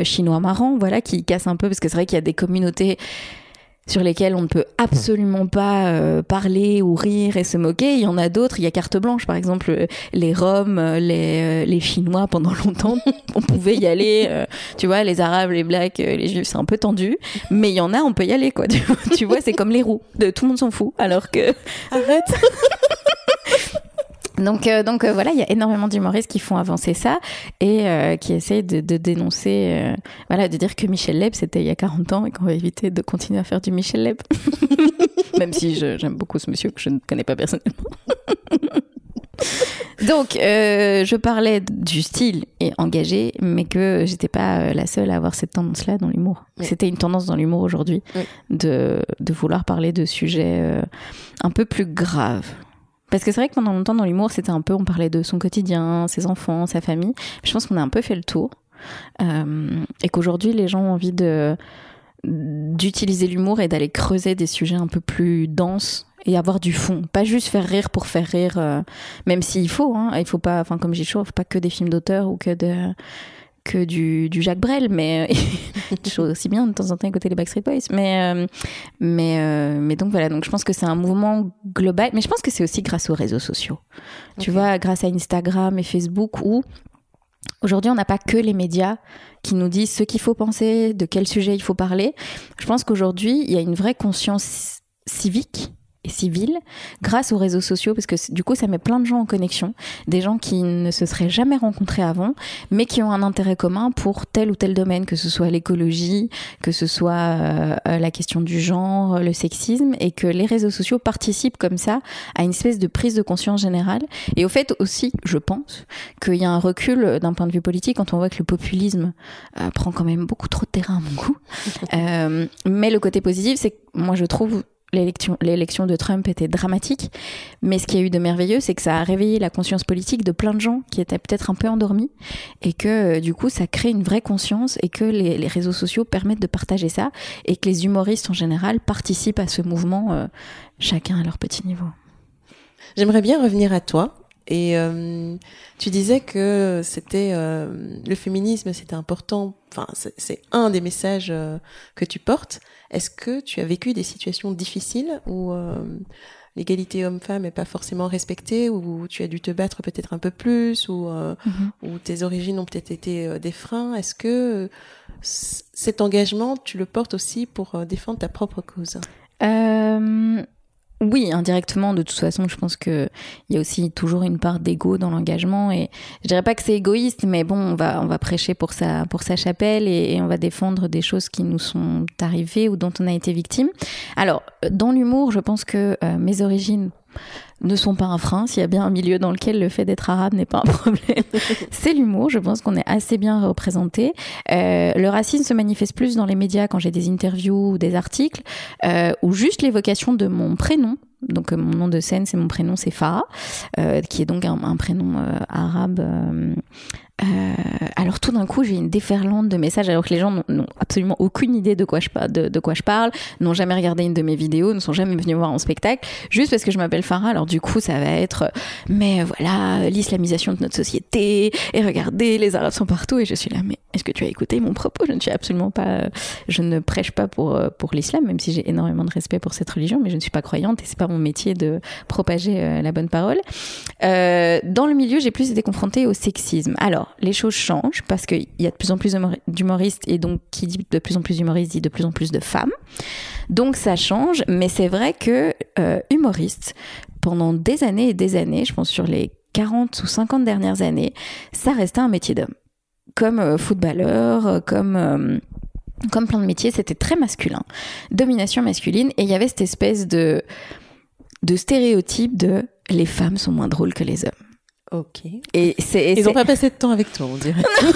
Chinois marrant, voilà, qui casse un peu parce que c'est vrai qu'il y a des communautés sur lesquelles on ne peut absolument pas euh, parler ou rire et se moquer. Il y en a d'autres, il y a carte blanche par exemple, euh, les Roms, euh, les, les Chinois pendant longtemps, on pouvait y aller, tu vois, les Arabes, les Blacks, les Juifs, c'est un peu tendu, mais il y en a, on peut y aller quoi. Tu vois, c'est comme les roues, de, tout le monde s'en fout, alors que... Arrête donc, euh, donc euh, voilà, il y a énormément d'humoristes qui font avancer ça et euh, qui essayent de, de dénoncer, voilà, de dire que Michel Leb c'était il y a 40 ans et qu'on va éviter de continuer à faire du Michel Leb. Même si j'aime beaucoup ce monsieur que je ne connais pas personnellement. Donc, je parlais du style et engagé, mais que j'étais pas la seule à avoir cette tendance-là dans l'humour. C'était une tendance dans l'humour aujourd'hui de, de, vouloir parler de sujets un peu plus graves. Parce que c'est vrai que pendant longtemps dans l'humour, c'était un peu, on parlait de son quotidien, ses enfants, sa famille. Je pense qu'on a un peu fait le tour. Euh, et qu'aujourd'hui, les gens ont envie de d'utiliser l'humour et d'aller creuser des sujets un peu plus denses et avoir du fond, pas juste faire rire pour faire rire, euh, même s'il faut. Hein, il faut pas, enfin comme j'ai chaud, pas que des films d'auteur ou que de que du, du Jacques Brel, mais chose aussi bien de temps en temps écouter les Backstreet Boys. Mais, euh, mais, euh, mais donc voilà, donc je pense que c'est un mouvement global, mais je pense que c'est aussi grâce aux réseaux sociaux. Tu vois, grâce à Instagram et Facebook où aujourd'hui on n'a pas que les médias qui nous disent ce qu'il faut penser, de quel sujet il faut parler. Je pense qu'aujourd'hui il y a une vraie conscience civique et civile grâce aux réseaux sociaux parce que du coup ça met plein de gens en connexion des gens qui ne se seraient jamais rencontrés avant mais qui ont un intérêt commun pour tel ou tel domaine que ce soit l'écologie que ce soit euh, la question du genre le sexisme et que les réseaux sociaux participent comme ça à une espèce de prise de conscience générale. Et au fait aussi je pense qu'il y a un recul d'un point de vue politique quand on voit que le populisme euh, prend quand même beaucoup trop de terrain à mon goût. Euh, mais le côté positif c'est que moi je trouve l'élection de Trump était dramatique, mais ce qui a eu de merveilleux, c'est que ça a réveillé la conscience politique de plein de gens qui étaient peut-être un peu endormis, et que euh, du coup, ça crée une vraie conscience, et que les, réseaux sociaux permettent de partager ça, et que les humoristes en général participent à ce mouvement, euh, chacun à leur petit niveau. J'aimerais bien revenir à toi. Et euh, tu disais que c'était le féminisme, c'était important. Enfin, c'est un des messages que tu portes. Est-ce que tu as vécu des situations difficiles où euh, l'égalité homme-femme n'est pas forcément respectée, où tu as dû te battre peut-être un peu plus, ou euh, mhm. tes origines ont peut-être été euh, des freins? Est-ce que cet engagement, tu le portes aussi pour défendre ta propre cause? Oui, indirectement, de toute façon, je pense qu'il y a aussi toujours une part d'ego dans l'engagement. Et je dirais pas que c'est égoïste, mais bon, on va, on va prêcher pour sa, pour sa chapelle et, on va défendre des choses qui nous sont arrivées ou dont on a été victime. Alors, dans l'humour, je pense que euh, mes origines ne sont pas un frein, s'il y a bien un milieu dans lequel le fait d'être arabe n'est pas un problème, c'est l'humour. Je pense qu'on est assez bien représenté. Euh, le racisme se manifeste plus dans les médias quand j'ai des interviews ou des articles, euh, ou juste l'évocation de mon prénom. Donc euh, mon nom de scène, c'est mon prénom, c'est Farah, qui est donc un, prénom arabe euh, alors tout d'un coup, j'ai une déferlante de messages alors que les gens n'ont absolument aucune idée de quoi je, de, quoi je parle, n'ont jamais regardé une de mes vidéos, ne sont jamais venus voir en spectacle, juste parce que je m'appelle Farah. Alors du coup, ça va être, mais voilà, l'islamisation de notre société, et regardez, les Arabes sont partout, et je suis là, mais est-ce que tu as écouté mon propos? Je ne suis absolument pas, je ne prêche pas pour, pour l'islam, même si j'ai énormément de respect pour cette religion, mais je ne suis pas croyante et c'est pas mon métier de propager euh, la bonne parole. Euh, dans le milieu, j'ai plus été confrontée au sexisme. Alors, les choses changent parce qu'il y a de plus en plus d'humoristes et donc qui dit de plus en plus d'humoristes dit de plus en plus de femmes. Donc ça change, mais c'est vrai que euh, humoriste, pendant des années et des années, je pense sur les 40 ou 50 dernières années, ça restait un métier d'homme. Comme euh, footballeur, euh, comme comme plein de métiers, c'était très masculin, domination masculine, et il y avait cette espèce de de stéréotype de les femmes sont moins drôles que les hommes. Ok. Et c'est, Ils n'ont pas passé de temps avec toi, on dirait.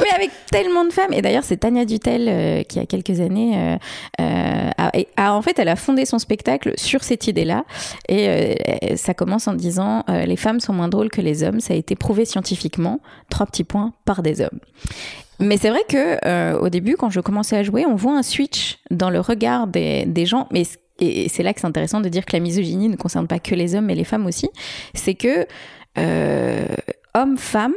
mais avec tellement de femmes. Et d'ailleurs, c'est Tania Dutel euh, qui, a quelques années, euh, euh, a, a- en fait, elle a fondé son spectacle sur cette idée-là. Et ça commence en disant Les femmes sont moins drôles que les hommes. Ça a été prouvé scientifiquement, trois petits points, par des hommes. Mais c'est vrai que au début, quand je commençais à jouer, on voit un switch dans le regard des, des gens. Mais et c'est là que c'est intéressant de dire que la misogynie ne concerne pas que les hommes, mais les femmes aussi. C'est que euh, homme-femme,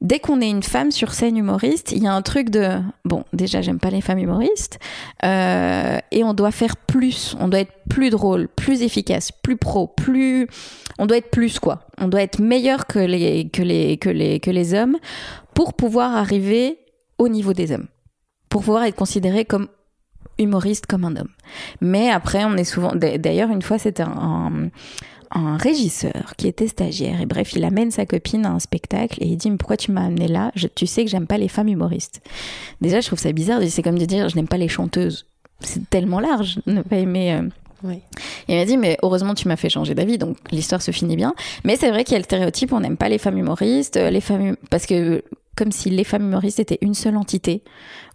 dès qu'on est une femme sur scène humoriste, il y a un truc de bon, déjà j'aime pas les femmes humoristes, euh, et on doit faire plus, on doit être plus drôle, plus efficace, plus pro, plus, on doit être plus quoi, on doit être meilleur que les que les que les que les hommes pour pouvoir arriver au niveau des hommes, pour pouvoir être considéré comme humoriste comme un homme. Mais après, on est souvent. D'ailleurs, une fois, c'était un, un, un régisseur qui était stagiaire. Et bref, il amène sa copine à un spectacle et il dit Mais pourquoi tu m'as amené là? Je- Tu sais que j'aime pas les femmes humoristes. Déjà, je trouve ça bizarre. C'est comme de dire Je n'aime pas les chanteuses. C'est tellement large ne pas aimer. euh, Oui. il m'a dit, mais heureusement, tu m'as fait changer d'avis, donc l'histoire se finit bien. Mais c'est vrai qu'il y a le stéréotype, on n'aime pas les femmes humoristes, euh, les femmes, hum- parce que comme si les femmes humoristes étaient une seule entité,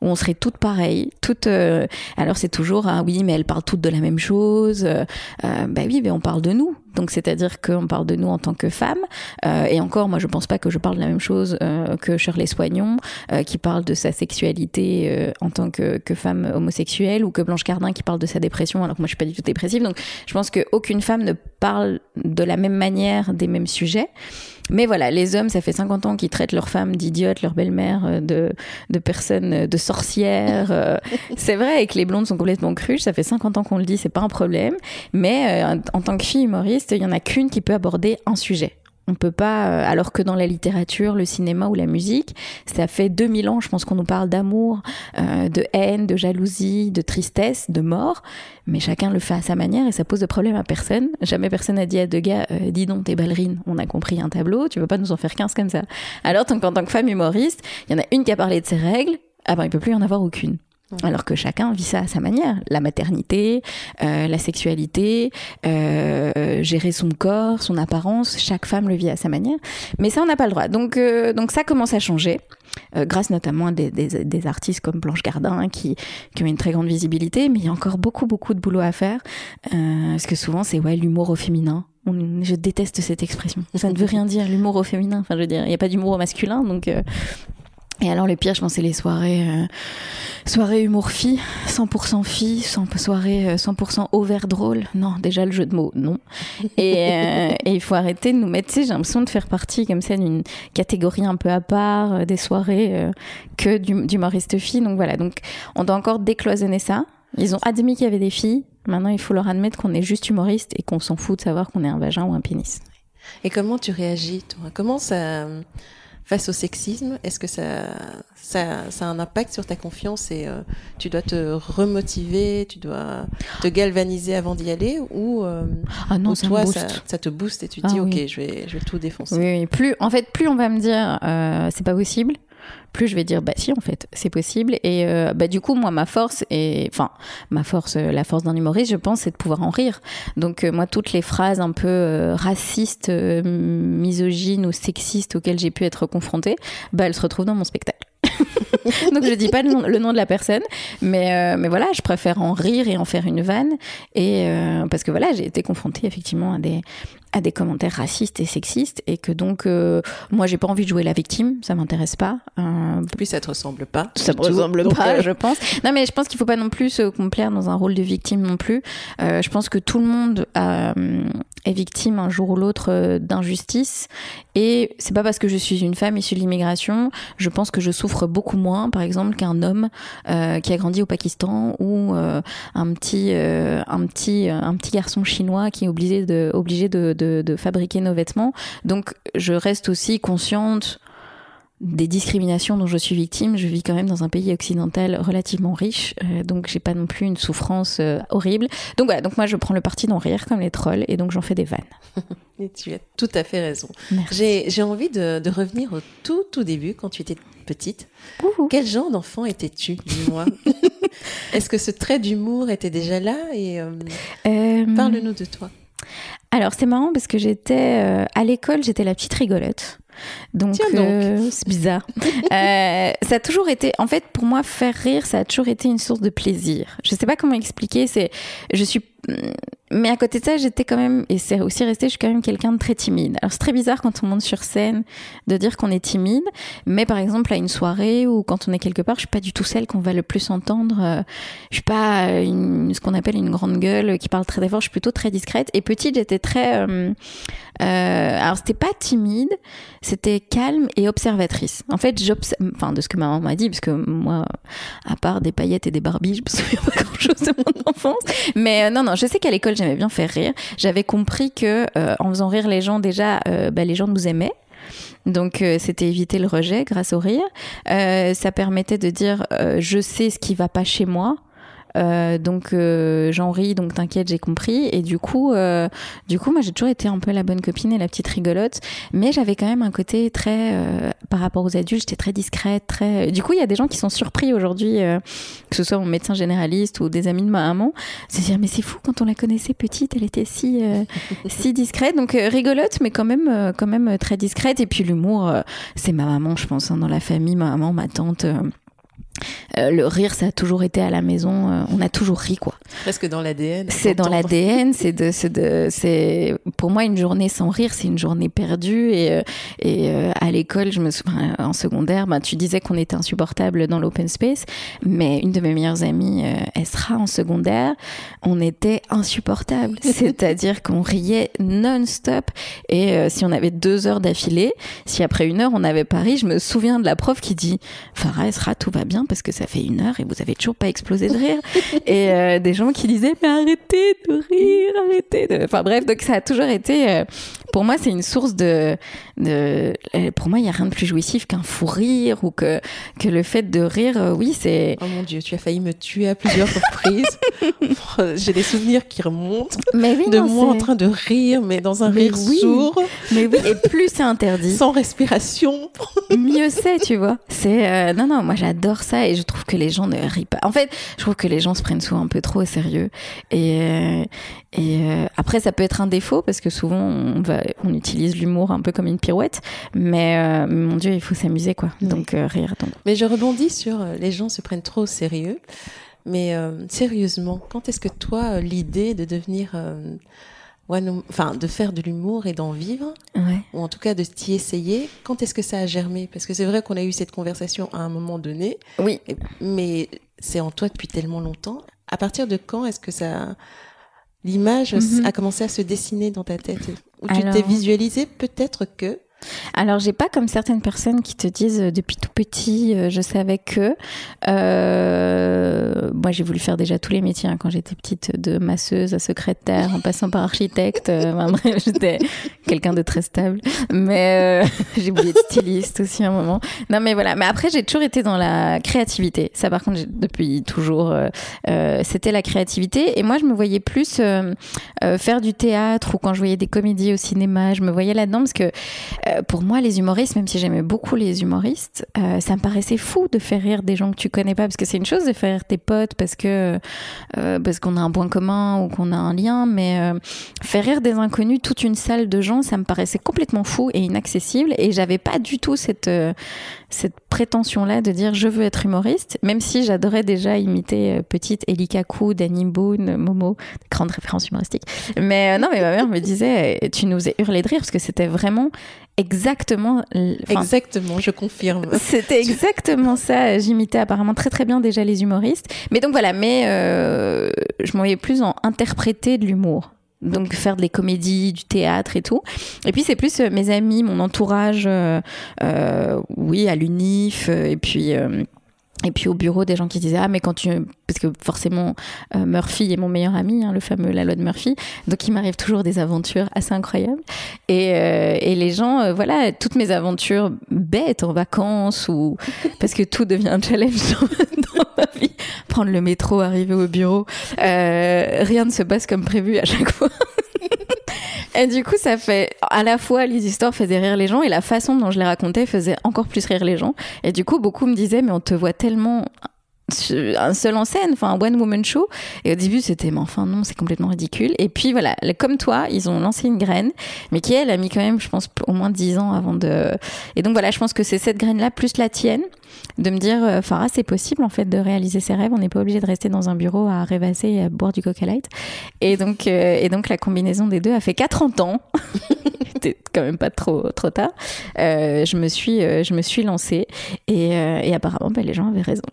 où on serait toutes pareilles, toutes. euh, alors c'est toujours, ah oui, mais elles parlent toutes de la même chose. Euh, euh, bah oui, mais on parle de nous. Donc c'est-à-dire qu'on parle de nous en tant que femmes. Euh, et encore, moi, je pense pas que je parle de la même chose euh, que Shirley Soignon, euh, qui parle de sa sexualité en tant que, que femme homosexuelle, ou que Blanche Cardin qui parle de sa dépression, alors que moi, je suis pas du tout dépressive. Donc je pense qu'aucune femme ne parle de la même manière des mêmes sujets. Mais voilà, les hommes, ça fait 50 ans qu'ils traitent leurs femmes d'idiotes, leur belle-mère euh, de, de personnes, euh, de sorcières. euh. c'est vrai, et que les blondes sont complètement cruches, ça fait 50 ans qu'on le dit, c'est pas un problème. Mais euh, en tant que fille humoriste, il y en a qu'une qui peut aborder un sujet. On peut pas, euh, alors que dans la littérature, le cinéma ou la musique, ça fait 2000 ans, je pense qu'on nous parle d'amour, euh, de haine, de jalousie, de tristesse, de mort, mais chacun le fait à sa manière et ça pose de problème à personne. Jamais personne n'a dit à deux gars, euh, dis donc, t'es ballerine, on a compris un tableau, tu veux pas nous en faire 15 comme ça. Alors, qu'en tant que femme humoriste, il y en a une qui a parlé de ses règles, ah ben il peut plus y en avoir aucune. Alors que chacun vit ça à sa manière. La maternité, euh, la sexualité, euh, gérer son corps, son apparence, chaque femme le vit à sa manière. Mais ça, on n'a pas le droit. Donc, euh, donc ça commence à changer, grâce notamment à des, des, des artistes comme Blanche Gardin qui, qui ont une très grande visibilité, mais il y a encore beaucoup, beaucoup de boulot à faire. Parce que souvent, c'est ouais, l'humour au féminin. On- je déteste cette expression. Ça ne veut rien dire, l'humour au féminin. Enfin, je veux dire, il n'y a pas d'humour au masculin, donc... et alors le pire, je pense, c'est les soirées, euh, soirées humour fille, 100% fille, 100 soirée euh, 100% au drôle. Non, déjà le jeu de mots, non. Et, euh, et il faut arrêter de nous mettre. Tu sais, j'ai l'impression de faire partie comme ça d'une catégorie un peu à part, euh, des soirées euh, que d'humoristes filles. Donc voilà, donc on doit encore décloisonner ça. Ils ont admis qu'il y avait des filles. Maintenant, il faut leur admettre qu'on est juste humoriste et qu'on s'en fout de savoir qu'on est un vagin ou un pénis. Et comment tu réagis, toi? Comment ça, face au sexisme, est-ce que ça, ça, ça a un impact sur ta confiance et euh, tu dois te remotiver, tu dois te galvaniser avant d'y aller ou, euh, Ah non, ou ça toi, ça, ça te booste et tu te Ah dis, oui. ok, je vais, je vais tout défoncer. Oui, oui. Plus, en fait, plus on va me dire euh, c'est pas possible, plus je vais dire bah si en fait c'est possible. Et euh, bah du coup moi ma force et enfin ma force euh, la force d'un humoriste je pense c'est de pouvoir en rire. Donc euh, moi toutes les phrases un peu racistes misogynes ou sexistes auxquelles j'ai pu être confrontée bah elles se retrouvent dans mon spectacle. Donc je dis pas le nom, de la personne mais mais voilà je préfère en rire et en faire une vanne. Et parce que voilà j'ai été confrontée effectivement à des à des commentaires racistes et sexistes et que donc euh, moi j'ai pas envie de jouer la victime ça m'intéresse pas Euh, Puis ça te ressemble pas. ça me ressemble Donc, pas, euh, je pense. Non, mais je pense qu'il faut pas non plus se complaire dans un rôle de victime non plus. Euh, je pense que tout le monde euh, est victime un jour ou l'autre d'injustice. Et c'est pas parce que je suis une femme issue de l'immigration, je pense que je souffre beaucoup moins, par exemple, qu'un homme euh, qui a grandi au Pakistan ou euh, un petit, euh, un petit, un petit garçon chinois qui est obligé de, obligé de, de, de fabriquer nos vêtements. Donc, je reste aussi consciente des discriminations dont je suis victime, je vis quand même dans un pays occidental relativement riche, euh, donc j'ai pas non plus une souffrance euh, horrible. Donc voilà, donc moi je prends le parti d'en rire comme les trolls et donc j'en fais des vannes. et tu as tout à fait raison. J'ai j'ai envie de, de revenir au tout, tout début, quand tu étais petite. Ouhou. Quel genre d'enfant étais-tu, dis-moi? Est-ce que ce trait d'humour était déjà là? Et Euh, parle-nous de toi. Alors c'est marrant parce que j'étais euh, à l'école, j'étais la petite rigolote. Donc, euh, c'est bizarre. euh, ça a toujours été, en fait, pour moi, faire rire, ça a toujours été une source de plaisir. Je sais pas comment expliquer. C'est, je suis mais à côté de ça, j'étais quand même, et c'est aussi resté, je suis quand même quelqu'un de très timide. Alors c'est très bizarre quand on monte sur scène de dire qu'on est timide, mais par exemple à une soirée ou quand on est quelque part, je suis pas du tout celle qu'on va le plus entendre. Euh, je suis pas une, ce qu'on appelle une grande gueule qui parle très fort. Je suis plutôt très discrète. Et petite, j'étais très, euh, euh, alors c'était pas timide, c'était calme et observatrice. En fait, j'observe, enfin de ce que ma maman m'a dit, parce que moi, à part des paillettes et des barbies, je me souviens pas grand chose de mon enfance. Mais non, non, je sais qu'à l'école j'aimais bien faire rire. J'avais compris que euh, en faisant rire les gens, déjà, euh, bah, les gens nous aimaient. Donc euh, c'était éviter le rejet grâce au rire. ça permettait de dire je sais ce qui va pas chez moi. Euh, donc euh, j'en ris, donc t'inquiète, j'ai compris. Et du coup, euh, du coup, moi j'ai toujours été un peu la bonne copine et la petite rigolote, mais j'avais quand même un côté très, par rapport aux adultes, j'étais très discrète, très. Du coup, il y a des gens qui sont surpris aujourd'hui, que ce soit mon médecin généraliste ou des amis de ma maman, se dire mais c'est fou quand on la connaissait petite, elle était si si discrète, donc rigolote, mais quand même quand même très discrète. Et puis l'humour, c'est ma maman, je pense, hein, dans la famille, ma maman, ma tante. Euh, le rire, ça a toujours été à la maison. Euh, on a toujours ri, quoi. Presque dans l'ADN. C'est dans l'ADN. C'est de, c'est de, c'est pour moi une journée sans rire, c'est une journée perdue. Et, euh, à l'école, je me souviens en secondaire, bah, tu disais qu'on était insupportable dans l'open space, mais une de mes meilleures amies, elle sera en secondaire, on était insupportable. C'est-à-dire qu'on riait non-stop. Et si on avait deux heures d'affilée, si après une heure on avait pas ri, je me souviens de la prof qui dit, Farah, sera tout va bien parce que ça fait une heure et vous avez toujours pas explosé de rire. et euh, des gens qui disaient mais arrêtez de rire, arrêtez de. Enfin bref, donc ça a toujours été. Euh, pour moi, c'est une source de. de euh, pour moi, il y a rien de plus jouissif qu'un fou rire ou que que le fait de rire. oui, c'est. Oh mon dieu, tu as failli me tuer à plusieurs reprises. J'ai des souvenirs qui remontent. Mais oui, de moi en train de rire, mais dans un rire sourd. Mais oui, et plus c'est interdit. Sans respiration. mieux c'est, tu vois. C'est non non, moi j'adore ça et je trouve que les gens ne rient pas. En fait, je trouve que les gens se prennent souvent un peu trop au sérieux. Et, euh, et euh, après, ça peut être un défaut parce que souvent on, va, on utilise l'humour un peu comme une pirouette. Mais euh, mon Dieu, il faut s'amuser quoi. Donc rire. Donc. Mais je rebondis sur les gens se prennent trop au sérieux. Mais sérieusement, quand est-ce que toi, l'idée de devenir enfin, de faire de l'humour et d'en vivre, ou en tout cas de t'y essayer. Quand est-ce que ça a germé? Parce que c'est vrai qu'on a eu cette conversation à un moment donné. Oui. Mais c'est en toi depuis tellement longtemps. À partir de quand est-ce que ça, l'image mhm. a commencé à se dessiner dans ta tête Ou tu t'es visualisé peut-être que alors, j'ai pas comme certaines personnes qui te disent euh, depuis tout petit, euh, je savais que. Euh, moi, j'ai voulu faire déjà tous les métiers hein, quand j'étais petite, de masseuse à secrétaire, en passant par architecte. bref, j'étais quelqu'un de très stable. Mais j'ai voulu être styliste aussi un moment. Non, mais voilà. Mais après, j'ai toujours été dans la créativité. Ça, par contre, depuis toujours, c'était la créativité. Et moi, je me voyais plus faire du théâtre ou quand je voyais des comédies au cinéma, je me voyais là-dedans parce que euh, pour moi, les humoristes, même si j'aimais beaucoup les humoristes, euh, ça me paraissait fou de faire rire des gens que tu connais pas, parce que c'est une chose de faire rire tes potes parce que euh, parce qu'on a un point commun ou qu'on a un lien, mais faire rire des inconnus, toute une salle de gens, ça me paraissait complètement fou et inaccessible, et j'avais pas du tout cette cette prétention-là de dire je veux être humoriste, même si j'adorais déjà imiter petite Eli Kaku, Danny Boone, Momo, grande référence humoristique. Mais non, mais ma mère me disait tu nous faisais hurler de rire parce que c'était vraiment exactement. Exactement, je confirme. C'était exactement ça. J'imitais apparemment très très bien déjà les humoristes. Mais donc voilà, mais euh, je m'en voyais plus en interpréter de l'humour. Donc faire des comédies, du théâtre et tout. Et puis c'est plus euh, mes amis, mon entourage, euh, oui, à l'UNIF, et puis et puis au bureau, des gens qui disaient ah mais quand tu parce que forcément euh, Murphy est mon meilleur ami, hein, le fameux la loi de Murphy, donc il m'arrive toujours des aventures assez incroyables. Et, euh, et les gens, euh, voilà, toutes mes aventures bêtes en vacances ou parce que tout devient un challenge dans, ma vie, prendre le métro, arriver au bureau, rien ne se passe comme prévu à chaque fois. Et du coup, ça fait à la fois les histoires faisaient rire les gens et la façon dont je les racontais faisait encore plus rire les gens. Et du coup, beaucoup me disaient mais on te voit tellement un seul en scène, enfin un one woman show. Et au début, c'était, mais enfin non, c'est complètement ridicule. Et puis voilà, comme toi, ils ont lancé une graine, mais qui elle a mis quand même, je pense, au moins dix ans avant de. Et donc voilà, je pense que c'est cette graine-là plus la tienne de me dire, euh, Farah, c'est possible en fait de réaliser ses rêves. On n'est pas obligé de rester dans un bureau à rêvasser et à boire du Coca Light. Et donc, euh, et donc la combinaison des deux a fait 40 ans. C'était quand même pas trop trop tard. Euh, je me suis je me suis lancée et, apparemment bah, les gens avaient raison.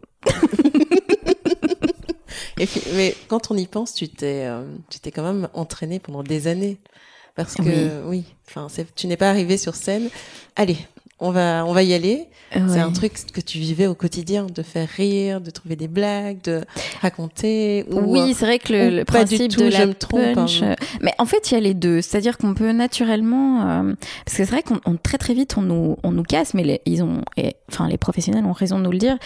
Et mais quand on y pense, tu t'es tu t'es quand même entraîné pendant des années parce que oui, enfin tu n'es pas arrivé sur scène. Allez, on va, on va y aller. C'est un truc que tu vivais au quotidien, de faire rire, de trouver des blagues, de raconter. oui, c'est vrai que le, principe de la punch. Euh, mais en fait, il y a les deux. C'est-à-dire qu'on peut naturellement, euh, parce que c'est vrai qu'on très très vite on nous, on nous casse, mais les, ils ont, enfin les professionnels ont raison de nous le dire.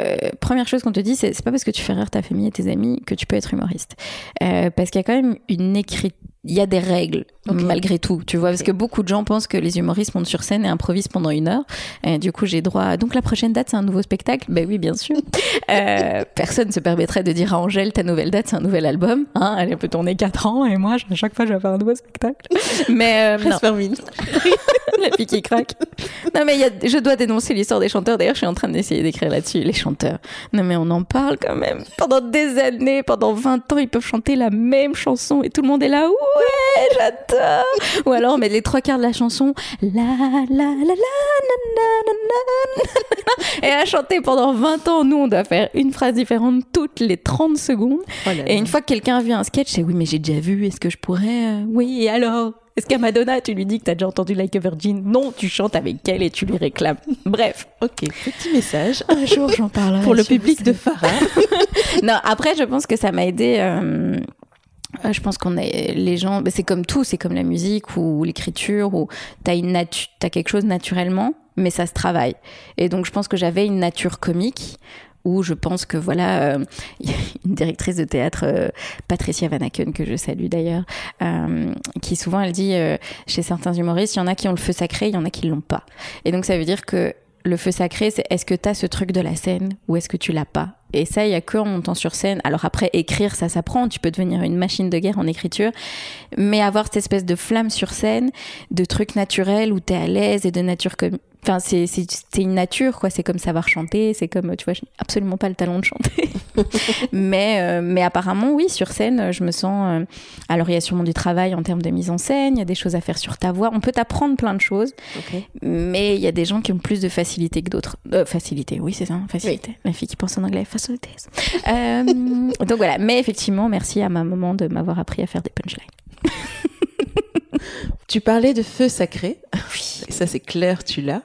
Euh, première chose qu'on te dit, c'est pas parce que tu fais rire ta famille et tes amis que tu peux être humoriste, parce qu'il y a quand même une écriture il y a des règles malgré tout, tu vois, parce que beaucoup de gens pensent que les humoristes montent sur scène et improvisent pendant une heure. Et du coup, j'ai droit. Donc la prochaine date, c'est un nouveau spectacle? Ben oui, bien sûr. euh, personne se permettrait de dire à Angèle, ta nouvelle date, c'est un nouvel album. Hein Elle peut tourner 4 ans et moi, à chaque fois, je vais faire un nouveau spectacle. Mais euh, non. la fille qui craque. Non mais y a... je dois dénoncer l'histoire des chanteurs. D'ailleurs, je suis en train d'essayer d'écrire là-dessus les chanteurs. Non mais on en parle quand même. Pendant des années, pendant 20 ans, ils peuvent chanter la même chanson et tout le monde est là. Ouais, j'adore. Ou alors, mais les trois quarts de la chanson, la la la la la et à chanter pendant 20 ans. Nous, on doit faire une phrase différente toutes les 30 secondes. Oh et une fois que quelqu'un vient un sketch, c'est oui, mais j'ai déjà vu. Est-ce que je pourrais euh, Oui, et alors? Est-ce qu'à Madonna, tu lui dis que t'as déjà entendu Like a Virgin? Non, tu chantes avec elle et tu lui réclames. Bref. Ok, petit message. Un jour, j'en parlerai. Pour le public de Farah. non, après, je pense que ça m'a aidé. Euh, je pense qu'on est les gens, c'est comme tout, c'est comme la musique ou l'écriture où t'as une nature, t'as quelque chose naturellement, mais ça se travaille. Et donc je pense que j'avais une nature comique où je pense que voilà, euh, une directrice de théâtre, euh, Patricia Vanaken, que je salue d'ailleurs, qui souvent elle dit chez certains humoristes, il y en a qui ont le feu sacré, il y en a qui l'ont pas. Et donc ça veut dire que le feu sacré, c'est est-ce que tu as ce truc de la scène ou est-ce que tu l'as pas? Et ça, il y a que en montant sur scène. Alors après, écrire, ça s'apprend. Tu peux devenir une machine de guerre en écriture. Mais avoir cette espèce de flamme sur scène, de trucs naturels où tu es à l'aise et de nature comme Enfin, c'est, c'est, c'est une nature, quoi. C'est comme savoir chanter, c'est comme, tu vois, absolument pas le talent de chanter. mais, euh, mais apparemment, oui, sur scène, je me sens. Euh, alors, il y a sûrement du travail en termes de mise en scène, il y a des choses à faire sur ta voix. On peut t'apprendre plein de choses, mais il y a des gens qui ont plus de facilité que d'autres. Euh, facilité, oui, c'est ça, facilité. La fille qui pense en anglais, facilité. donc voilà, mais effectivement, merci à ma maman de m'avoir appris à faire des punchlines. Tu parlais de feu sacré. Ça, c'est clair, tu l'as.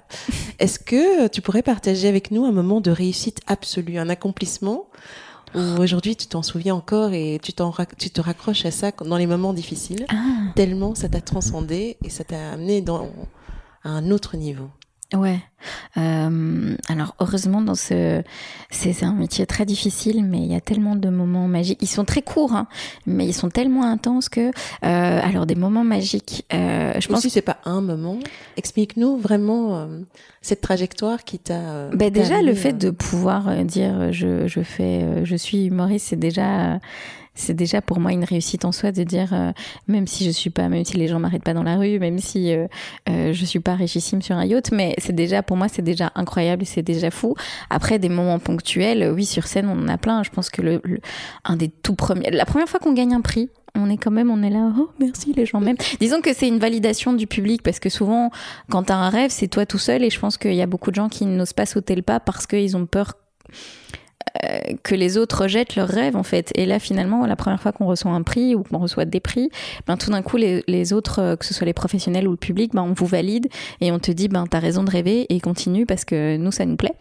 Est-ce que tu pourrais partager avec nous un moment de réussite absolue, un accomplissement où aujourd'hui tu t'en souviens encore et tu, tu te raccroches à ça dans les moments difficiles, ah. tellement ça t'a transcendé et ça t'a amené dans, à un autre niveau Ouais. Euh, alors heureusement dans ce c'est un métier très difficile, mais il y a tellement de moments magiques. Ils sont très courts, hein, mais ils sont tellement intenses que euh, alors des moments magiques. Euh, je pense que c'est pas un moment. Explique-nous vraiment euh, cette trajectoire qui t'a. Euh, ben déjà le fait de pouvoir dire je je fais je suis humoriste, c'est déjà c'est déjà pour moi une réussite en soi de dire euh, même si je suis pas même si les gens m'arrêtent pas dans la rue même si euh, euh, je suis pas richissime sur un yacht mais c'est déjà pour moi c'est déjà incroyable c'est déjà fou après des moments ponctuels oui sur scène on en a plein je pense que le, un des tout premiers la première fois qu'on gagne un prix on est quand même, on est là, oh merci les gens même. Disons que c'est une validation du public parce que souvent, quand tu as un rêve, c'est toi tout seul et je pense qu'il y a beaucoup de gens qui n'osent pas sauter le pas parce qu'ils ont peur que les autres rejettent leurs rêves en fait. Et là finalement, la première fois qu'on reçoit un prix ou qu'on reçoit des prix, ben tout d'un coup les, autres, euh, que ce soit les professionnels ou le public, ben on vous valide et on te dit ben t'as raison de rêver et continue parce que nous ça nous plaît.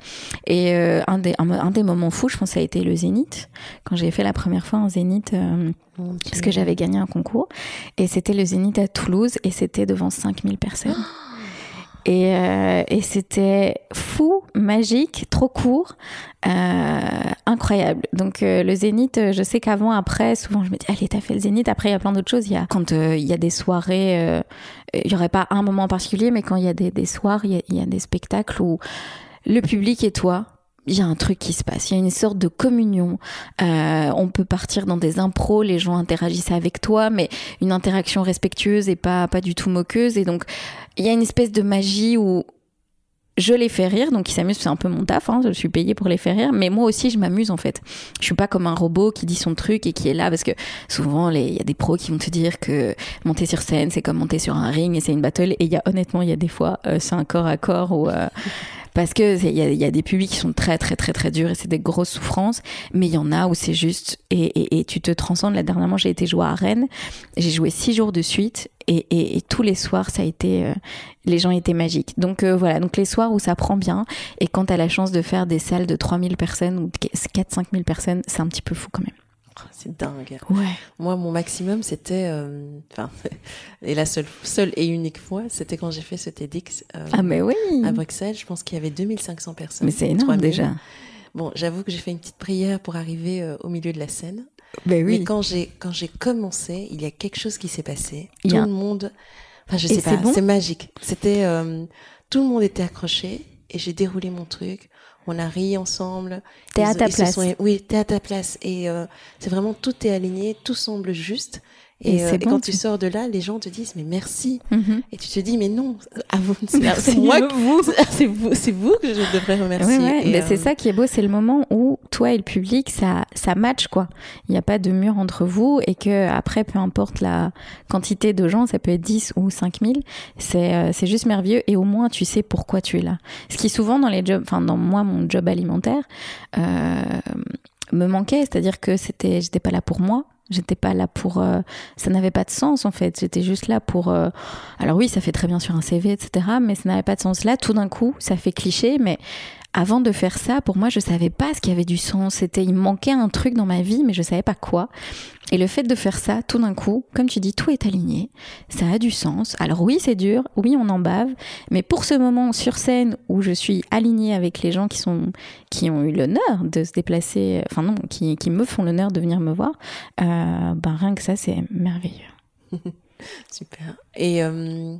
Et euh, un, des, un, des moments fous, je pense, ça a été le Zénith quand j'ai fait la première fois un Zénith. parce que j'avais gagné un concours et c'était le Zénith à Toulouse et c'était devant 5000 personnes. Et, euh, et c'était fou, magique, trop court, euh, incroyable. Donc euh, le zénith, je sais qu'avant, après, souvent je me dis, allez, t'as fait le zénith. Après, il y a plein d'autres choses. Il y a quand il y a des soirées, il y aurait pas un moment en particulier, mais quand il y a des, des soirs, il y a, il y a des spectacles où le public et toi, il y a un truc qui se passe, il y a une sorte de communion. Euh, on peut partir dans des impros, les gens interagissent avec toi, mais une interaction respectueuse et pas pas du tout moqueuse. Et donc il y a une espèce de magie où je les fais rire, donc ils s'amusent, c'est un peu mon taf, hein, je suis payée pour les faire rire, mais moi aussi je m'amuse en fait. Je suis pas comme un robot qui dit son truc et qui est là, parce que souvent il y a des pros qui vont te dire que monter sur scène c'est comme monter sur un ring et c'est une battle, et il y a honnêtement il y a des fois euh, c'est un corps à corps ou euh, parce que il y, a, des publics qui sont très très très très durs et c'est des grosses souffrances. Mais il y en a où c'est juste et, tu te transcendes. Là dernièrement j'ai été jouer à Rennes. J'ai joué six jours de suite et, tous les soirs ça a été euh, les gens étaient magiques. Donc euh, voilà. Donc les soirs où ça prend bien et quand tu as la chance de faire des salles de 3000 personnes ou 4 5000 personnes c'est un petit peu fou quand même c'est dingue. Ouais. Moi, mon maximum, c'était, euh, enfin, et la seule, seule et unique fois, c'était quand j'ai fait ce TEDx euh, ah, mais oui. à Bruxelles. Je pense qu'il y avait 2500 personnes. Mais c'est énorme déjà. Bon, j'avoue que j'ai fait une petite prière pour arriver euh, au milieu de la scène. Ben oui. Mais quand j'ai quand j'ai commencé, il y a quelque chose qui s'est passé. Tout le monde, enfin, je sais pas, c'est magique. C'était tout le monde était accroché et j'ai déroulé mon truc on a ri ensemble. T'es à ta place. Oui, t'es à ta place. Et euh, c'est vraiment tout est aligné, tout semble juste. Et, euh, quand tu... sors de là, les gens te disent mais merci. Mhm. Et tu te dis mais non, c'est moi, vous, c'est vous, c'est vous que je devrais remercier. mais c'est euh, ça qui est beau, c'est le moment où toi et le public ça ça match quoi. Il n'y a pas de mur entre vous et que après peu importe la quantité de gens, ça peut être 10 ou 5000, c'est euh, c'est juste merveilleux et au moins tu sais pourquoi tu es là. Ce qui souvent dans les jobs, enfin dans moi mon job alimentaire me manquait, c'est-à-dire que c'était j'étais pas là pour moi J'étais pas là pour. Euh, ça n'avait pas de sens en fait. J'étais juste là pour. Euh, alors oui, ça fait très bien sur un CV, etc. Mais ça n'avait pas de sens. Là, tout d'un coup, ça fait cliché, mais avant de faire ça, pour moi, je savais pas ce qui avait du sens. C'était, il manquait un truc dans ma vie, mais je savais pas quoi. Et le fait de faire ça, tout d'un coup, comme tu dis, tout est aligné. Ça a du sens. Alors oui, c'est dur. Oui, on en bave. Mais pour ce moment sur scène où je suis alignée avec les gens qui sont, qui ont eu l'honneur de se déplacer, enfin non, qui, qui me font l'honneur de venir me voir, euh, ben rien que ça, c'est merveilleux. Super. Et euh,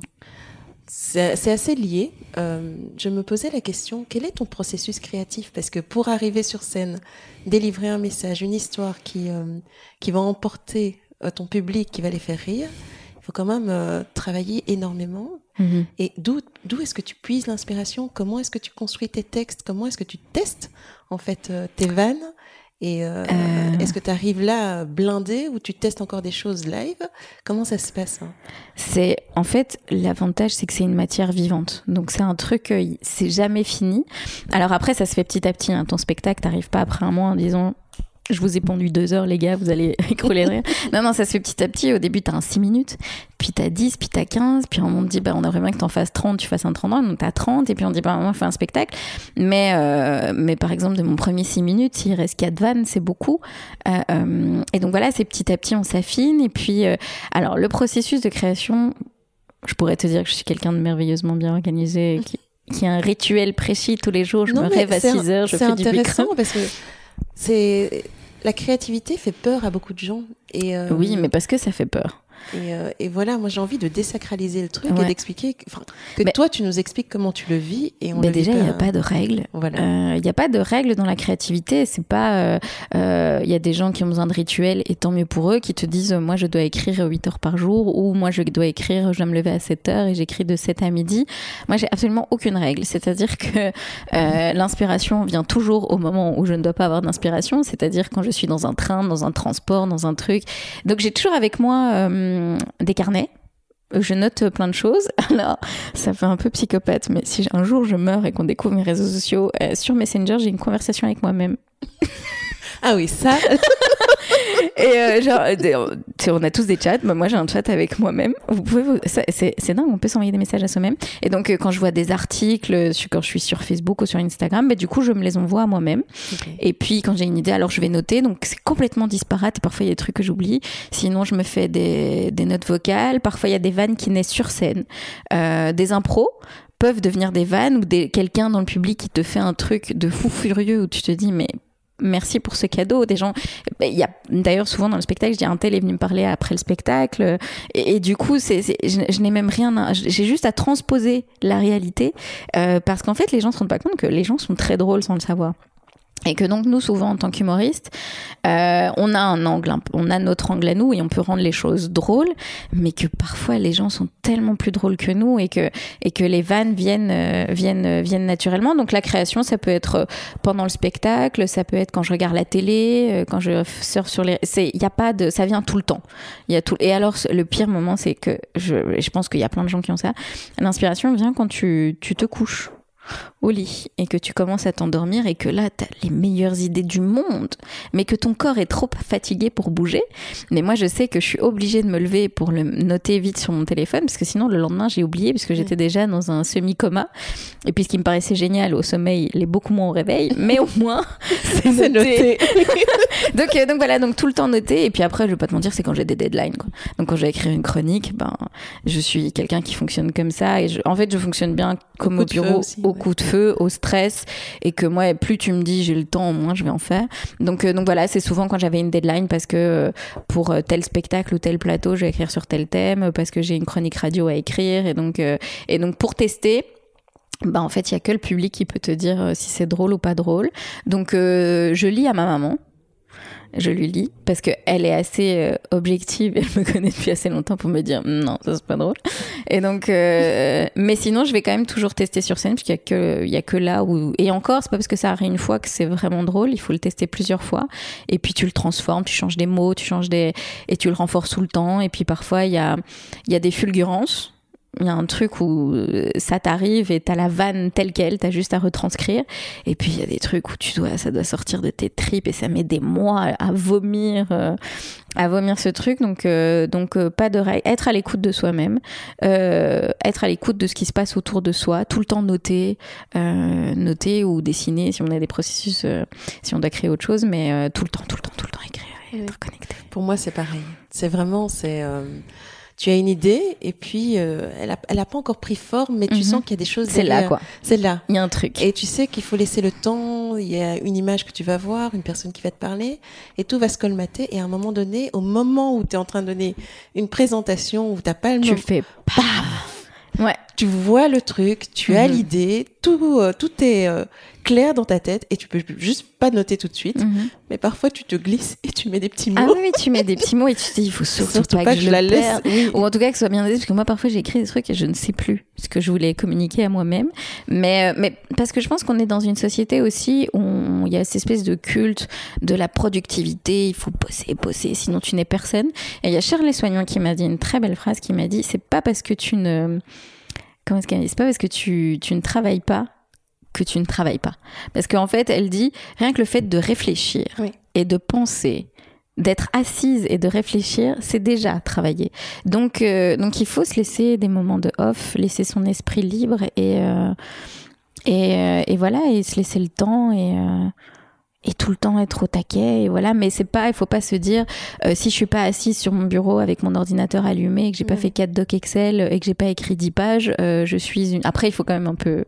c'est assez lié. Euh, je me posais la question, quel est ton processus créatif? Parce que pour arriver sur scène, délivrer un message, une histoire qui, euh, qui va emporter euh, ton public, qui va les faire rire, il faut quand même travailler énormément. Mm-hmm. Et d'où est-ce que tu puises l'inspiration? Comment est-ce que tu construis tes textes? Comment est-ce que tu testes en fait tes vannes? Et euh, euh. est-ce que tu arrives là blindé ou tu testes encore des choses live? Comment ça se passe hein? C'est en fait l'avantage, c'est que c'est une matière vivante. Donc c'est un truc, euh, c'est jamais fini. Alors après, ça se fait petit à petit. Hein. Ton spectacle, t'arrives pas après un mois en disant je vous ai pendu deux heures, les gars, vous allez écrouler de rire. Non, non, ça se fait petit à petit. Au début, t'as un 6 minutes, puis t'as 10, puis t'as 15, puis on te dit, bah, on aimerait bien que t'en fasses 30, tu fasses un 30 donc t'as 30, et puis on dit, bah, on fait un spectacle. Mais, euh, mais par exemple, de mon premier 6 minutes, s'il reste 4 vannes, c'est beaucoup. Euh, euh, et donc voilà, c'est petit à petit, on s'affine. Et puis, alors, le processus de création, je pourrais te dire que je suis quelqu'un de merveilleusement bien organisé, qui, qui a un rituel précis tous les jours. Je me rêve à 6 heures, je fais du C'est intéressant parce que c'est la créativité fait peur à beaucoup de gens. Et euh, Oui, mais parce que ça fait peur. Et, euh, et, voilà, moi j'ai envie de désacraliser le truc et d'expliquer que toi tu nous expliques comment tu le vis et on mais déjà il n'y a pas de règles. Voilà. Euh, il n'y a pas de règles dans la créativité. C'est pas. Il euh, y a des gens qui ont besoin de rituels et tant mieux pour eux qui te disent moi je dois écrire 8 heures par jour ou moi je dois écrire je dois me lever à 7 heures et j'écris de 7 à midi. Moi j'ai absolument aucune règle. C'est-à-dire que l'inspiration vient toujours au moment où je ne dois pas avoir d'inspiration. C'est-à-dire quand je suis dans un train, dans un transport, dans un truc. Donc j'ai toujours avec moi euh, des carnets. Je note plein de choses. Alors, ça fait un peu psychopathe, mais si un jour je meurs et qu'on découvre mes réseaux sociaux, euh, sur Messenger, j'ai une conversation avec moi-même. Ah oui, ça. et euh, genre, euh, on a tous des chats. moi, j'ai un chat avec moi-même. Vous pouvez, c'est dingue. On peut s'envoyer des messages à soi-même. Et donc, euh, quand je vois des articles, quand je suis sur Facebook ou sur Instagram, bah, du coup, je me les envoie à moi-même. Et puis, quand j'ai une idée, alors je vais noter. Donc, c'est complètement disparate. Parfois, il y a des trucs que j'oublie. Sinon, je me fais des, des notes vocales. Parfois, il y a des vannes qui naissent sur scène, euh, des impros peuvent devenir des vannes ou des, quelqu'un dans le public qui te fait un truc de fou furieux où tu te dis mais merci pour ce cadeau. Des gens, d'ailleurs souvent dans le spectacle, je dis un tel est venu me parler après le spectacle, et, du coup, c'est, je, n'ai même rien, j'ai juste à transposer la réalité, euh, parce qu'en fait, les gens se rendent pas compte que les gens sont très drôles sans le savoir. Et que donc nous, souvent en tant qu'humoristes, euh, on a un angle, on a notre angle à nous et on peut rendre les choses drôles, mais que parfois les gens sont tellement plus drôles que nous et que et que les vannes viennent euh, viennent euh, viennent naturellement. Donc la création, ça peut être pendant le spectacle, ça peut être quand je regarde la télé, quand je surfe sur les. C'est il y a pas de, ça vient tout le temps. Il y a tout. Et alors le pire moment, c'est que je je pense qu'il y a plein de gens qui ont ça. L'inspiration vient quand tu tu te couches au lit et que tu commences à t'endormir et que là, tu as les meilleures idées du monde, mais que ton corps est trop fatigué pour bouger. Mais moi, je sais que je suis obligée de me lever pour le noter vite sur mon téléphone parce que sinon, le lendemain, j'ai oublié parce que j'étais déjà dans un semi-coma. Et puis, ce qui me paraissait génial au sommeil, il est beaucoup moins au réveil, mais au moins, c'est noté. donc, euh, donc voilà, donc tout le temps noté. Et puis après, je vais pas te mentir, c'est quand j'ai des deadlines. Quoi. Donc quand je vais écrire une chronique, ben, je suis quelqu'un qui fonctionne comme ça. Et je, en fait, je fonctionne bien comme au, bureau, au coup de feu, au stress, et que moi, plus tu me dis j'ai le temps, moins je vais en faire. Donc, euh, donc voilà, c'est souvent quand j'avais une deadline parce que euh, pour euh, tel spectacle ou tel plateau, je vais écrire sur tel thème, parce que j'ai une chronique radio à écrire, et donc, et donc pour tester, bah en fait il y a que le public qui peut te dire si c'est drôle ou pas drôle. Donc je lis à ma maman je lui lis parce que elle est assez euh, objective elle me connaît depuis assez longtemps pour me dire non ça c'est pas drôle. Et donc euh, mais sinon je vais quand même toujours tester sur scène parce qu'il y a que là où et encore c'est pas parce que ça arrive une fois que c'est vraiment drôle il faut le tester plusieurs fois. Et puis tu le transformes tu changes des mots tu changes des et tu le renforces tout le temps. Et puis parfois il y a il y a des fulgurances il y a un truc où euh, ça t'arrive et t'as la vanne telle qu'elle, t'as juste à retranscrire. Et puis il y a des trucs où tu dois, ça doit sortir de tes tripes et ça met des mois à vomir, euh, à vomir ce truc. Donc, euh, donc pas de être à l'écoute de soi-même, être à l'écoute de ce qui se passe autour de soi, tout le temps noter, noter ou dessiner si on a des processus, si on doit créer autre chose, mais tout le temps, tout le temps, tout le temps écrire et être connecté. Pour moi, c'est pareil. C'est vraiment, c'est tu as une idée et puis euh, elle, a, elle a pas encore pris forme, mais tu mhm. sens qu'il y a des choses. C'est là quoi. C'est là. Il y a un truc. Et tu sais qu'il faut laisser le temps. Il y a une image que tu vas voir, une personne qui va te parler, et tout va se colmater. Et à un moment donné, au moment où tu es en train de donner une présentation où t'as pas le tu fais paf. Ouais. Tu vois le truc, tu as mhm. l'idée, tout, euh, tout est euh, clair dans ta tête et tu peux juste pas noter tout de suite. Mhm. Mais parfois, tu te glisses et tu mets des petits mots. Ah oui, tu mets des petits mots et tu te dis, il faut surtout, pas, que, je, la laisse. Ou en tout cas, que ce soit bien noté, parce que moi, parfois, j'ai écrit des trucs et je ne sais plus ce que je voulais communiquer à moi-même. Mais, euh, mais parce que je pense qu'on est dans une société aussi où il y a cette espèce de culte de la productivité. Il faut bosser, bosser, sinon tu n'es personne. Et il y a Shirley Soignon qui m'a dit une très belle phrase qui m'a dit, c'est pas parce que tu ne, comment est-ce qu'elle dit? C'est pas parce que tu, tu ne travailles pas que tu ne travailles pas. Parce qu'en fait, elle dit, rien que le fait de réfléchir et de penser, d'être assise et de réfléchir, c'est déjà travailler. Donc, euh, donc il faut se laisser des moments de off, laisser son esprit libre et, euh, et, euh, et, voilà, et se laisser le temps et et tout le temps être au taquet et voilà. Mais c'est pas il faut pas se dire euh, si je suis pas assise sur mon bureau avec mon ordinateur allumé et que j'ai pas fait quatre docs Excel et que j'ai pas écrit 10 pages euh, je suis une après il faut quand même un peu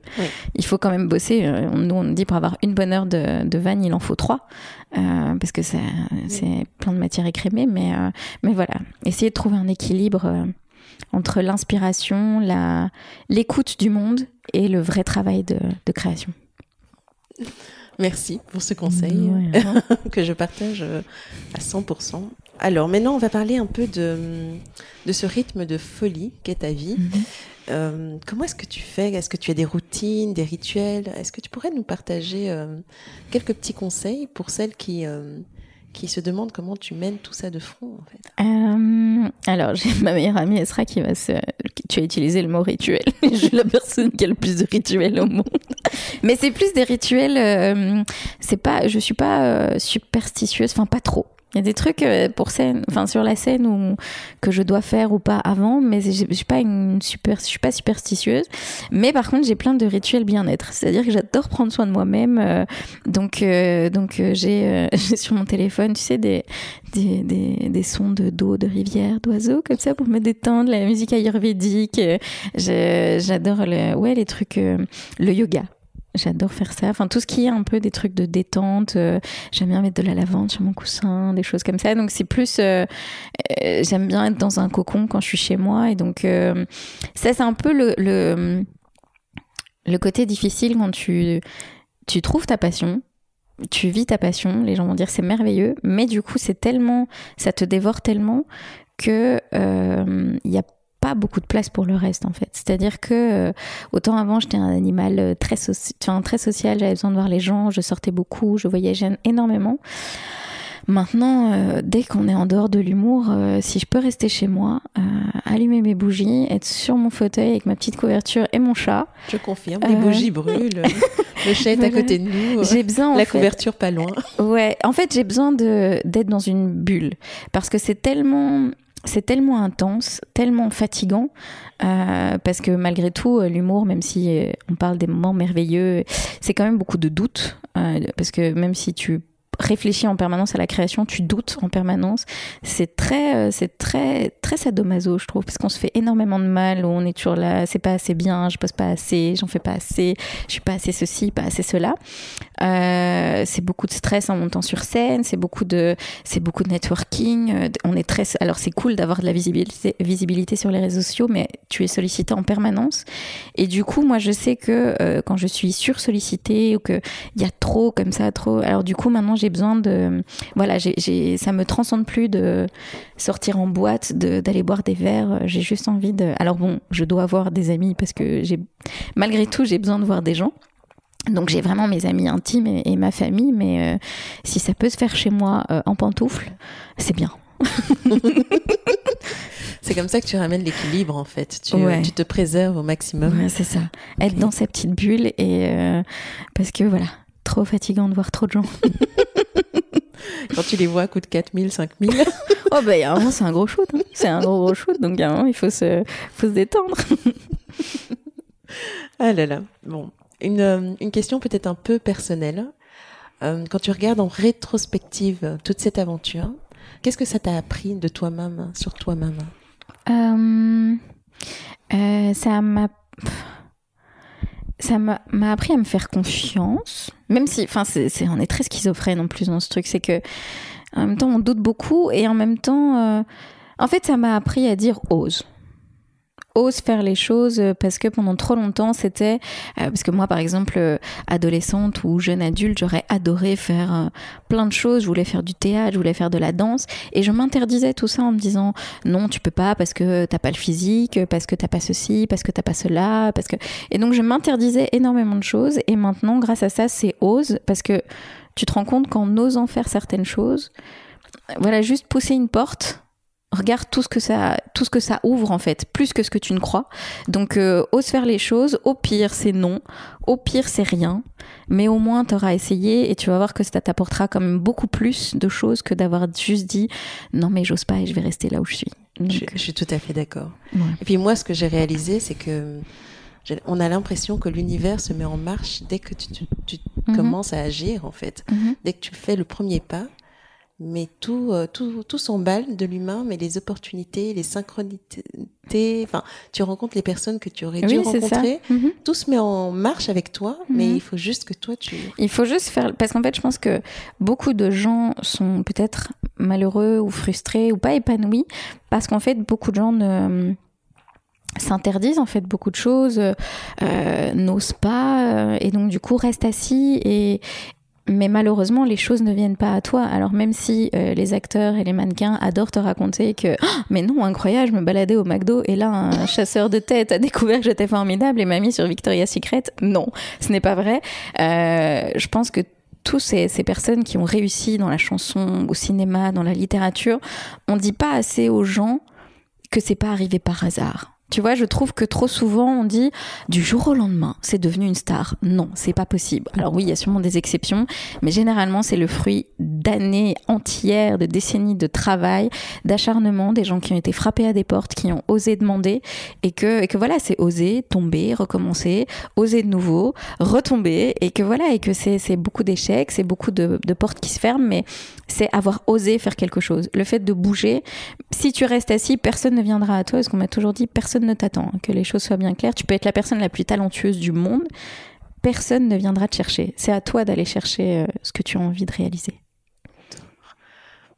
il faut quand même bosser. Euh, nous on dit pour avoir une bonne heure de, de vanne il en faut trois parce que c'est c'est plein de matière écrémée mais mais voilà. Essayer de trouver un équilibre entre l'inspiration la l'écoute du monde et le vrai travail de, de création Merci pour ce conseil que je partage euh, à 100%. Alors maintenant, on va parler un peu de, de ce rythme de folie qu'est ta vie. Mhm. Euh, comment est-ce que tu fais? Est-ce que tu as des routines, des rituels? Est-ce que tu pourrais nous partager euh, quelques petits conseils pour celles qui, qui se demande comment tu mènes tout ça de front en fait. Euh, alors j'ai ma meilleure amie Esra qui va se tu as utilisé le mot rituel. Je suis la personne qui a le plus de rituels au monde. Mais c'est plus des rituels euh, c'est pas je suis pas euh, superstitieuse enfin pas trop il y a des trucs euh, pour scène, enfin sur la scène où, que je dois faire ou pas avant, mais je suis pas une super, je suis pas superstitieuse. Mais par contre, j'ai plein de rituels bien-être. C'est-à-dire que j'adore prendre soin de moi-même. Euh, donc, euh, donc j'ai sur mon téléphone, tu sais, des des, des, des sons de d'eau, de rivière, d'oiseaux comme ça pour me détendre, la musique ayurvédique. J'adore le, ouais, les trucs, le yoga. J'adore faire ça. Enfin, tout ce qui est un peu des trucs de détente. Euh, j'aime bien mettre de la lavande sur mon coussin, des choses comme ça. Donc, c'est plus. Euh, euh, j'aime bien être dans un cocon quand je suis chez moi. Et donc, ça, c'est un peu le, le, le, côté difficile quand tu, tu trouves ta passion tu vis ta passion, les gens vont dire c'est merveilleux, mais du coup c'est tellement, ça te dévore tellement que il y a pas beaucoup de place pour le reste en fait. C'est-à-dire que euh, autant avant j'étais un animal euh, très, très social, j'avais besoin de voir les gens, je sortais beaucoup, je voyageais énormément. Maintenant, euh, dès qu'on est en dehors de l'humour, si je peux rester chez moi, allumer mes bougies, être sur mon fauteuil avec ma petite couverture et mon chat. Je confirme, les bougies brûlent, le chat est à côté de nous, j'ai besoin, la couverture pas loin. Ouais, en fait, j'ai besoin d'être dans une bulle parce que c'est tellement c'est tellement intense, tellement fatigant, euh, parce que malgré tout, euh, l'humour, même si euh, on parle des moments merveilleux, c'est quand même beaucoup de doutes, parce que même si tu réfléchis en permanence à la création, tu doutes en permanence. C'est très, euh, c'est très, très sadomaso, je trouve, parce qu'on se fait énormément de mal, on est toujours là, c'est pas assez bien, je pose pas assez, j'en fais pas assez, je suis pas assez ceci, pas assez cela. Euh, c'est beaucoup de stress en montant sur scène, c'est beaucoup de, c'est beaucoup de networking. Euh, on est très, alors c'est cool d'avoir de la visibilité, sur les réseaux sociaux, mais tu es sollicité en permanence. Et du coup, moi, je sais que quand je suis sur sollicité ou que il y a trop comme ça, trop, alors du coup, maintenant, j'ai besoin de. Voilà, j'ai, ça me transcende plus de sortir en boîte, d'aller boire des verres. J'ai juste envie de. Alors bon, je dois avoir des amis parce que j'ai, malgré tout, j'ai besoin de voir des gens. Donc j'ai vraiment mes amis intimes et, ma famille, mais euh, si ça peut se faire chez moi euh, en pantoufle, c'est bien. c'est comme ça que tu ramènes l'équilibre en fait. Tu, tu te préserves au maximum. Ouais, c'est ça. Être dans sa petite bulle et euh, parce que voilà, trop fatigant de voir trop de gens. Quand tu les vois à coût de 4000, 5000. oh, bah, il y a un moment, c'est un gros shoot. Hein. C'est un gros, gros shoot. Donc, il y a un moment, il faut se, faut se détendre. ah là là. Bon. Une, euh, une question peut-être un peu personnelle. Euh, quand tu regardes en rétrospective toute cette aventure, qu'est-ce que ça t'a appris de toi-même, sur toi-même? Euh, Ça m'a ça m'a appris à me faire confiance, même si, enfin, on est très schizophrène en plus dans ce truc, c'est que en même temps on doute beaucoup et en même temps, euh, en fait, ça m'a appris à dire ose ose faire les choses euh, parce que pendant trop longtemps c'était euh, parce que moi par exemple euh, adolescente ou jeune adulte j'aurais adoré faire plein de choses. Je voulais faire du théâtre je voulais faire de la danse. Et je m'interdisais tout ça en me disant non tu peux pas parce que t'as pas le physique parce que t'as pas ceci parce que t'as pas cela parce que et donc je m'interdisais énormément de choses. Et maintenant grâce à ça c'est ose parce que tu te rends compte qu'en osant faire certaines choses voilà juste pousser une porte regarde tout ce que ça tout ce que ça ouvre en fait plus que ce que tu ne crois. Donc euh, ose faire les choses. Au pire c'est non. Au pire c'est rien. Mais au moins tu auras essayé et tu vas voir que ça t'apportera quand même beaucoup plus de choses que d'avoir juste dit non mais j'ose pas et je vais rester là où je suis. Je, suis tout à fait d'accord. Et puis moi ce que j'ai réalisé c'est que on a l'impression que l'univers se met en marche dès que tu, mhm. commences à agir en fait. Mhm. dès que tu fais le premier pas mais tout, euh, tout, tout s'emballe de l'humain, mais les opportunités, les synchronicités, enfin, tu rencontres les personnes que tu aurais dû rencontrer, mhm. tout se met en marche avec toi, mais mhm. il faut juste que toi tu... Il faut juste faire, parce qu'en fait, je pense que beaucoup de gens sont peut-être malheureux ou frustrés ou pas épanouis, parce qu'en fait, beaucoup de gens ne s'interdisent en fait beaucoup de choses, euh, n'osent pas, euh, et donc du coup restent assis et, mais malheureusement, les choses ne viennent pas à toi. Alors même si euh, les acteurs et les mannequins adorent te raconter que oh, mais non, incroyable, je me baladais au McDo et là un chasseur de tête a découvert que j'étais formidable et m'a mis sur Victoria's Secret. Non, ce n'est pas vrai. Euh, je pense que tous ces, ces, personnes qui ont réussi dans la chanson, au cinéma, dans la littérature, on dit pas assez aux gens que c'est pas arrivé par hasard. Tu vois, je trouve que trop souvent on dit du jour au lendemain, c'est devenu une star. Non, c'est pas possible. Alors oui, il y a sûrement des exceptions, mais généralement c'est le fruit d'années entières, de décennies de travail, d'acharnement, des gens qui ont été frappés à des portes, qui ont osé demander, et que, et que voilà, c'est oser, tomber, recommencer, oser de nouveau, retomber, et que voilà, et que c'est beaucoup d'échecs, c'est beaucoup de, de portes qui se ferment, mais c'est avoir osé faire quelque chose. Le fait de bouger, si tu restes assis, personne ne viendra à toi, parce qu'on m'a toujours dit personne ne t'attend, que les choses soient bien claires. Tu peux être la personne la plus talentueuse du monde, personne ne viendra te chercher. C'est à toi d'aller chercher euh, ce que tu as envie de réaliser.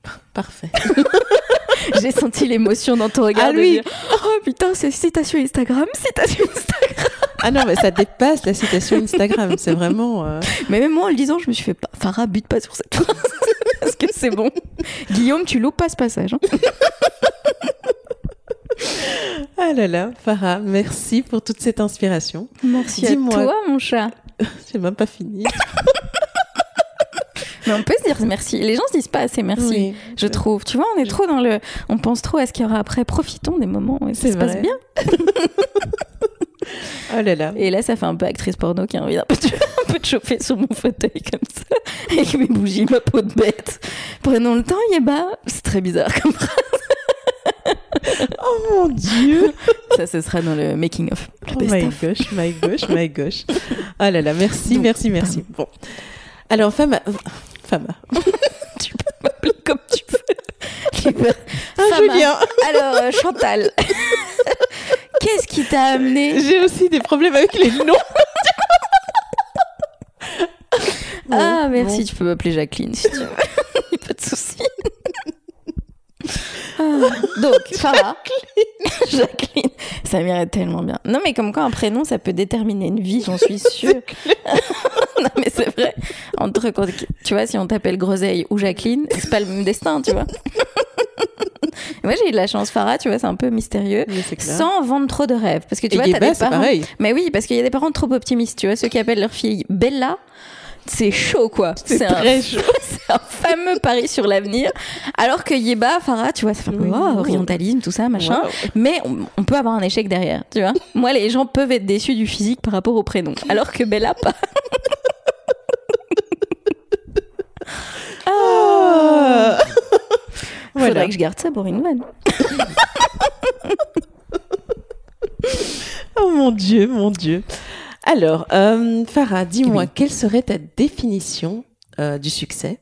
Parfait. J'ai senti l'émotion dans ton regard. Ah oui. dire, oh putain, c'est citation Instagram, citation Instagram. Ah non, mais ça dépasse la citation Instagram. C'est vraiment. euh, Mais même moi, en le disant, je me suis fait, pas- Farah, bute pas sur cette phrase. Parce que c'est bon. Guillaume, tu loupes pas ce passage. hein. Ah là là, Farah, merci pour toute cette inspiration. Merci à toi, mon chat. J'ai même pas fini. Mais on peut se dire merci. Les gens se disent pas assez merci. Oui. Je trouve. Tu vois, on est trop dans le. On pense trop à ce qu'il y aura après. Profitons des moments où ça se passe bien. Oh là là. Et là, ça fait un peu actrice porno qui a envie d'un peu, de, un peu de chauffer sur mon fauteuil comme ça, avec mes bougies, ma peau de bête. Prenons le temps, Yeba. C'est très bizarre comme phrase. Oh mon dieu. Ça, ce sera dans le making of. Le Oh best my of. gosh, my gosh, my gosh. Oh là là, merci, Donc, merci, merci. Bon. Alors, femme. Femme. Tu peux m'appeler comme tu veux. Ah, Fama. Julien. Alors, euh, Chantal. Qu'est-ce qui t'a amené J'ai aussi des problèmes avec les noms. Bon, Ah, merci, bon. tu peux m'appeler Jacqueline si tu veux. Pas de souci. Ah, donc, Farah. Jacqueline. Ça m'irait tellement bien. Non, mais comme quoi un prénom, ça peut déterminer une vie, j'en suis sûre. non, mais c'est vrai. Entre, tu vois, si on t'appelle Groseille ou Jacqueline, c'est pas le même destin, tu vois. Moi, j'ai eu de la chance, Farah, tu vois, c'est un peu mystérieux. Clair. Sans vendre trop de rêves. Parce que tu Et vois, t'as des parents. pareil. Mais oui, parce qu'il y a des parents trop optimistes, tu vois, ceux qui appellent leur fille Bella, c'est chaud quoi. C'est un, très chaud. c'est un fameux pari sur l'avenir. Alors que Yeba, Farah, tu vois, ça fait un Oui. oh, orientalisme, tout ça, machin. Wow. Mais on, on peut avoir un échec derrière, tu vois. Moi, les gens peuvent être déçus du physique par rapport au prénom, alors que Bella, pas. Ah. Faudrait voilà. que je garde ça pour une vanne. Oh mon Dieu, mon Dieu. Alors, euh, Farah, dis-moi, Oui. quelle serait ta définition euh, du succès,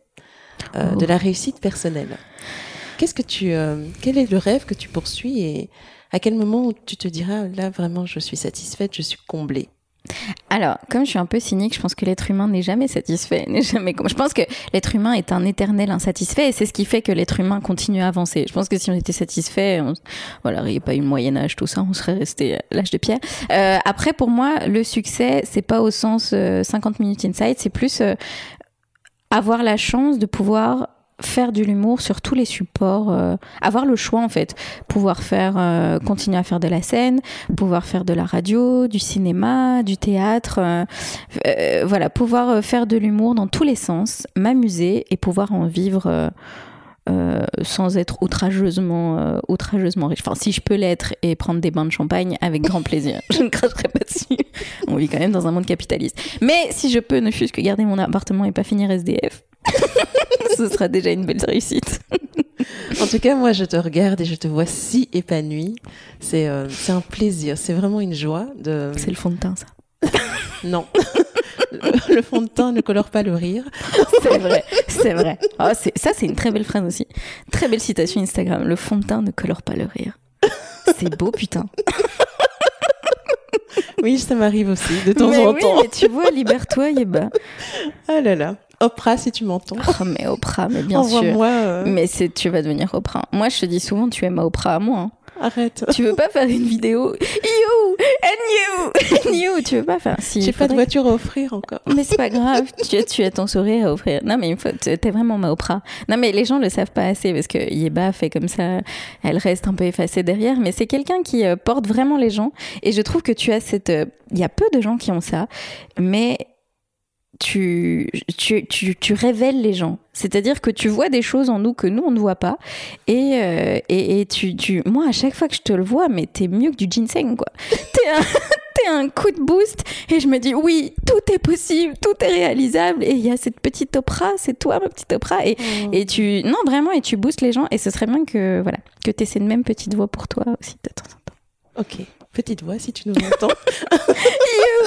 euh, Oh. de la réussite personnelle? Qu'est-ce que tu, euh, quel est le rêve que tu poursuis et à quel moment tu te diras là vraiment je suis satisfaite, je suis comblée? Alors, comme je suis un peu cynique, je pense que l'être humain n'est jamais satisfait, n'est jamais. Je pense que l'être humain est un éternel insatisfait, et c'est ce qui fait que l'être humain continue à avancer. Je pense que si on était satisfait, on... voilà, il n'y a pas eu le Moyen Âge, tout ça, on serait resté l'âge de pierre. Euh, après, pour moi, le succès, c'est pas au sens euh, 50 minutes inside, c'est plus euh, avoir la chance de pouvoir faire de l'humour sur tous les supports, euh, avoir le choix en fait, pouvoir faire, euh, continuer à faire de la scène, pouvoir faire de la radio, du cinéma, du théâtre, euh, euh, voilà, pouvoir euh, faire de l'humour dans tous les sens, m'amuser et pouvoir en vivre euh, sans être outrageusement, euh, outrageusement riche. Enfin, si je peux l'être et prendre des bains de champagne, avec grand plaisir. je ne cracherai pas dessus. On vit quand même dans un monde capitaliste. Mais si je peux ne fût-ce que garder mon appartement et pas finir SDF, ce sera déjà une belle réussite. En tout cas, moi, je te regarde et je te vois si épanouie. C'est euh, c'est un plaisir, c'est vraiment une joie de. C'est le fond de teint, ça. Non. le, le fond de teint ne colore pas le rire. C'est vrai, c'est vrai. Oh, c'est- ça, c'est une très belle phrase aussi. Très belle citation Instagram. Le fond de teint ne colore pas le rire. C'est beau, putain. Oui, ça m'arrive aussi de temps mais en oui, temps. mais tu vois, libère-toi, Yeba. Ah là là. Oprah, si tu m'entends. Oh, mais Oprah, mais bien sûr. Envoie-moi. euh, Mais c'est, tu vas devenir Oprah. Moi, je te dis souvent, tu es ma Oprah à moi. hein. Arrête. Tu veux pas faire une vidéo You and you and you Tu veux pas faire si, J'ai pas de voiture à offrir encore. Mais c'est pas grave, tu, as- tu as ton sourire à offrir. Non, mais il faut, t'es vraiment ma Oprah. Non, mais les gens le savent pas assez parce que Yeba fait comme ça, elle reste un peu effacée derrière, mais c'est quelqu'un qui euh, porte vraiment les gens. Et je trouve que tu as cette. euh, Il y a peu de gens qui ont ça, mais tu, tu, tu, tu révèles les gens. C'est-à-dire que tu vois des choses en nous que nous, on ne voit pas. Et, euh, et, et tu, tu, moi, à chaque fois que je te le vois, mais t'es mieux que du ginseng, quoi. T'es un, t'es un coup de boost. Et je me dis, oui, tout est possible, tout est réalisable. Et il y a cette petite Oprah, c'est toi, ma petite Oprah. Et, et tu, non, vraiment, et tu boostes les gens. Et ce serait bien que, voilà, que tu aies cette même petite voix pour toi aussi de temps en temps. Ok. Petite voix, si tu nous entends.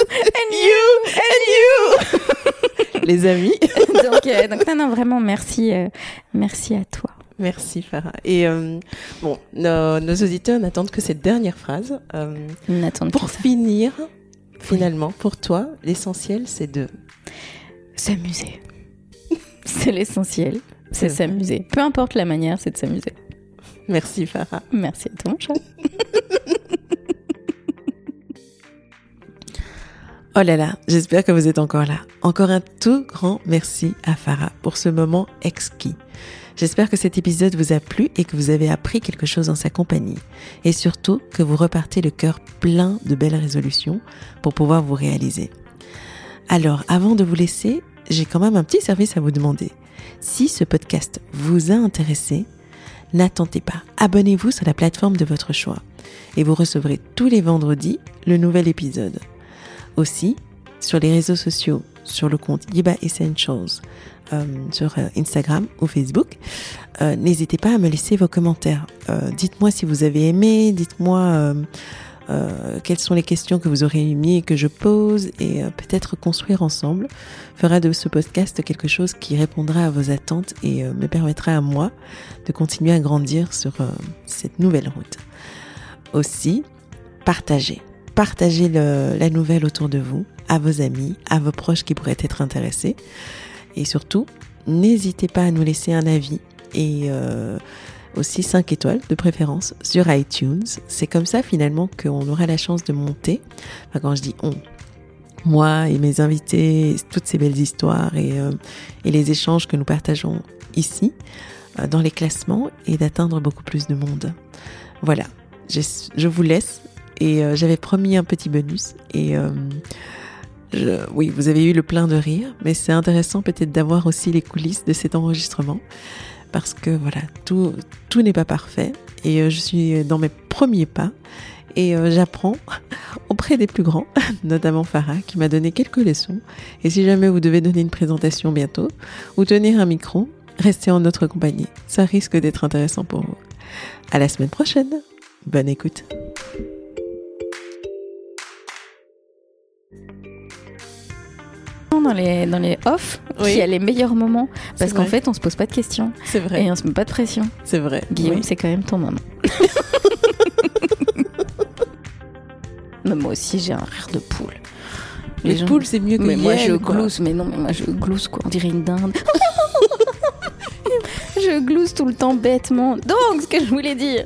And you, and you. Les amis. donc, euh, donc, non, non, vraiment, merci, euh, merci à toi. Merci, Farah. Et euh, bon, nos, nos auditeurs n'attendent que cette dernière phrase. Pour ça. finir, finalement, pour toi, l'essentiel, c'est de. S'amuser. C'est l'essentiel. C'est s'amuser. Peu importe la manière, c'est de s'amuser. Merci Farah. Merci à toi, mon chat. Oh là là, j'espère que vous êtes encore là. Encore un tout grand merci à Farah pour ce moment exquis. J'espère que cet épisode vous a plu et que vous avez appris quelque chose en sa compagnie. Et surtout que vous repartez le cœur plein de belles résolutions pour pouvoir vous réaliser. Alors, avant de vous laisser, j'ai quand même un petit service à vous demander. Si ce podcast vous a intéressé, n'attendez pas. Abonnez-vous sur la plateforme de votre choix et vous recevrez tous les vendredis le nouvel épisode. Aussi, sur les réseaux sociaux, sur le compte Yiba Essentials, euh, sur euh, Instagram ou Facebook, euh, n'hésitez pas à me laisser vos commentaires. Dites-moi si vous avez aimé, dites-moi quelles sont les questions que vous aurez aimé que je pose et peut-être construire ensemble fera de ce podcast quelque chose qui répondra à vos attentes et me permettra à moi de continuer à grandir sur cette nouvelle route. Aussi, partagez. Partagez la nouvelle autour de vous, à vos amis, à vos proches qui pourraient être intéressés. Et surtout, n'hésitez pas à nous laisser un avis et euh, aussi 5 étoiles de préférence sur iTunes. C'est comme ça finalement qu'on aura la chance de monter. Enfin, quand je dis on, moi et mes invités, toutes ces belles histoires et, euh, les échanges que nous partageons ici euh, dans les classements et d'atteindre beaucoup plus de monde. Voilà, je vous laisse et euh, j'avais promis un petit bonus et euh, oui, vous avez eu le plein de rire, mais c'est intéressant peut-être d'avoir aussi les coulisses de cet enregistrement parce que voilà, tout, tout n'est pas parfait et euh, je suis dans mes premiers pas et j'apprends auprès des plus grands, notamment Farah qui m'a donné quelques leçons et si jamais vous devez donner une présentation bientôt ou tenir un micro, restez en notre compagnie, ça risque d'être intéressant pour vous. À la semaine prochaine. Bonne écoute. Dans les, dans les off, Oui. qui a les meilleurs moments. Parce qu'en fait, on se pose pas de questions. C'est vrai, Et on se met pas de pression. c'est vrai. Guillaume, Oui. c'est quand même ton moment. mais moi aussi, j'ai un rire de poule. Les, gens- poules, c'est mieux que Mais moi, je glousse. Mais non, mais moi, je glousse, quoi. On dirait une dinde. je glousse tout le temps bêtement. Donc, ce que je voulais dire.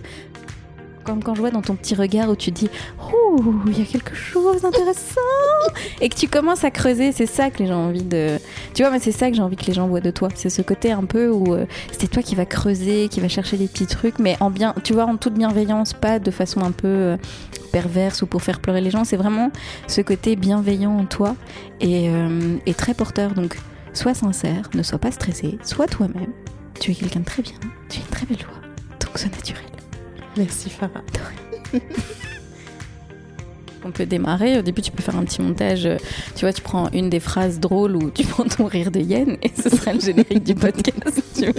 Comme quand je vois dans ton petit regard où tu dis Oh, il y a quelque chose d'intéressant Et que tu commences à creuser, c'est ça que les gens ont envie de. Tu vois, mais c'est ça que j'ai envie que les gens voient de toi. C'est ce côté un peu où euh, c'est toi qui vas creuser, qui va chercher des petits trucs, mais en bien, tu vois, en toute bienveillance, pas de façon un peu euh, perverse ou pour faire pleurer les gens. C'est vraiment ce côté bienveillant en toi et, euh, très porteur. Donc, sois sincère, ne sois pas stressé, sois toi-même. Tu es quelqu'un de très bien, tu as une très belle voix, donc sois naturel. Merci Farah. On peut démarrer. Au début, tu peux faire un petit montage. Tu vois, tu prends une des phrases drôles ou tu prends ton rire de hyène et ce sera le générique du podcast. Tu vois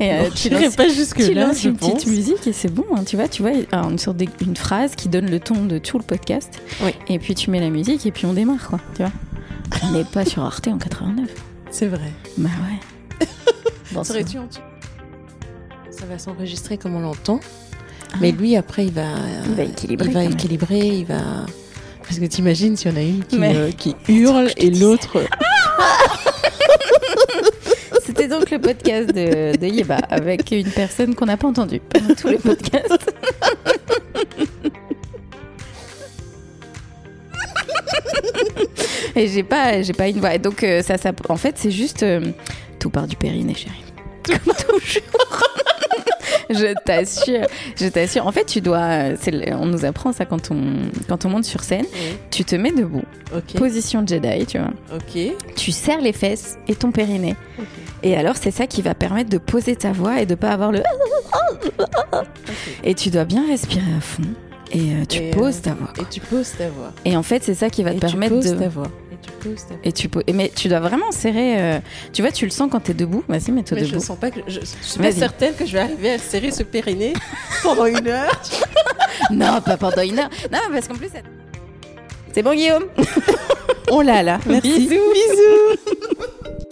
et euh, Non, tu lances, pas jusque tu là, lances je une petite musique et c'est bon. hein, tu vois, tu vois, alors, une sorte de, une phrase qui donne le ton de tout le podcast. Oui. Et puis tu mets la musique et puis on démarre, quoi. Tu vois On n'est pas sur Arte en 89. C'est vrai. Bah ouais. Bon, Ça va s'enregistrer comme on l'entend. Ah. Mais lui, après, il va, Il va équilibrer, il va quand même. équilibrer, il va. Parce que t'imagines s'il y en a une qui, Mais- euh, qui hurle et l'autre. C'était donc le podcast de, de Yeba avec une personne qu'on n'a pas entendue pendant tous les podcasts. Et j'ai pas, j'ai pas une voix. Et donc euh, ça, ça, en fait, c'est juste euh, tout part du périnée, chérie. Comme toujours. je t'assure, je t'assure. En fait, tu dois. on nous apprend ça quand on, quand on monte sur scène. Tu te mets debout, Ok. position Jedi, tu vois. Ok. Tu serres les fesses et ton périnée. Et alors, c'est ça qui va permettre de poser ta voix et de pas avoir le. Et tu dois bien respirer à fond. Et euh, tu Et, poses euh, ta voix. Et tu poses ta voix. Et en fait, c'est ça qui va te Et permettre tu poses de. ta voix. Et tu. Et poses. Mais tu dois vraiment serrer. euh, Tu vois, tu le sens quand t'es debout. Vas-y, mets-toi Mais je debout. sens pas que. Je, je suis pas Vas-y. certaine que je vais arriver à serrer ce périnée pendant une heure. Non, pas pendant une heure. Non, parce qu'en plus. ça- C'est bon, Guillaume? Oh là là. Merci. Bisous. Bisous.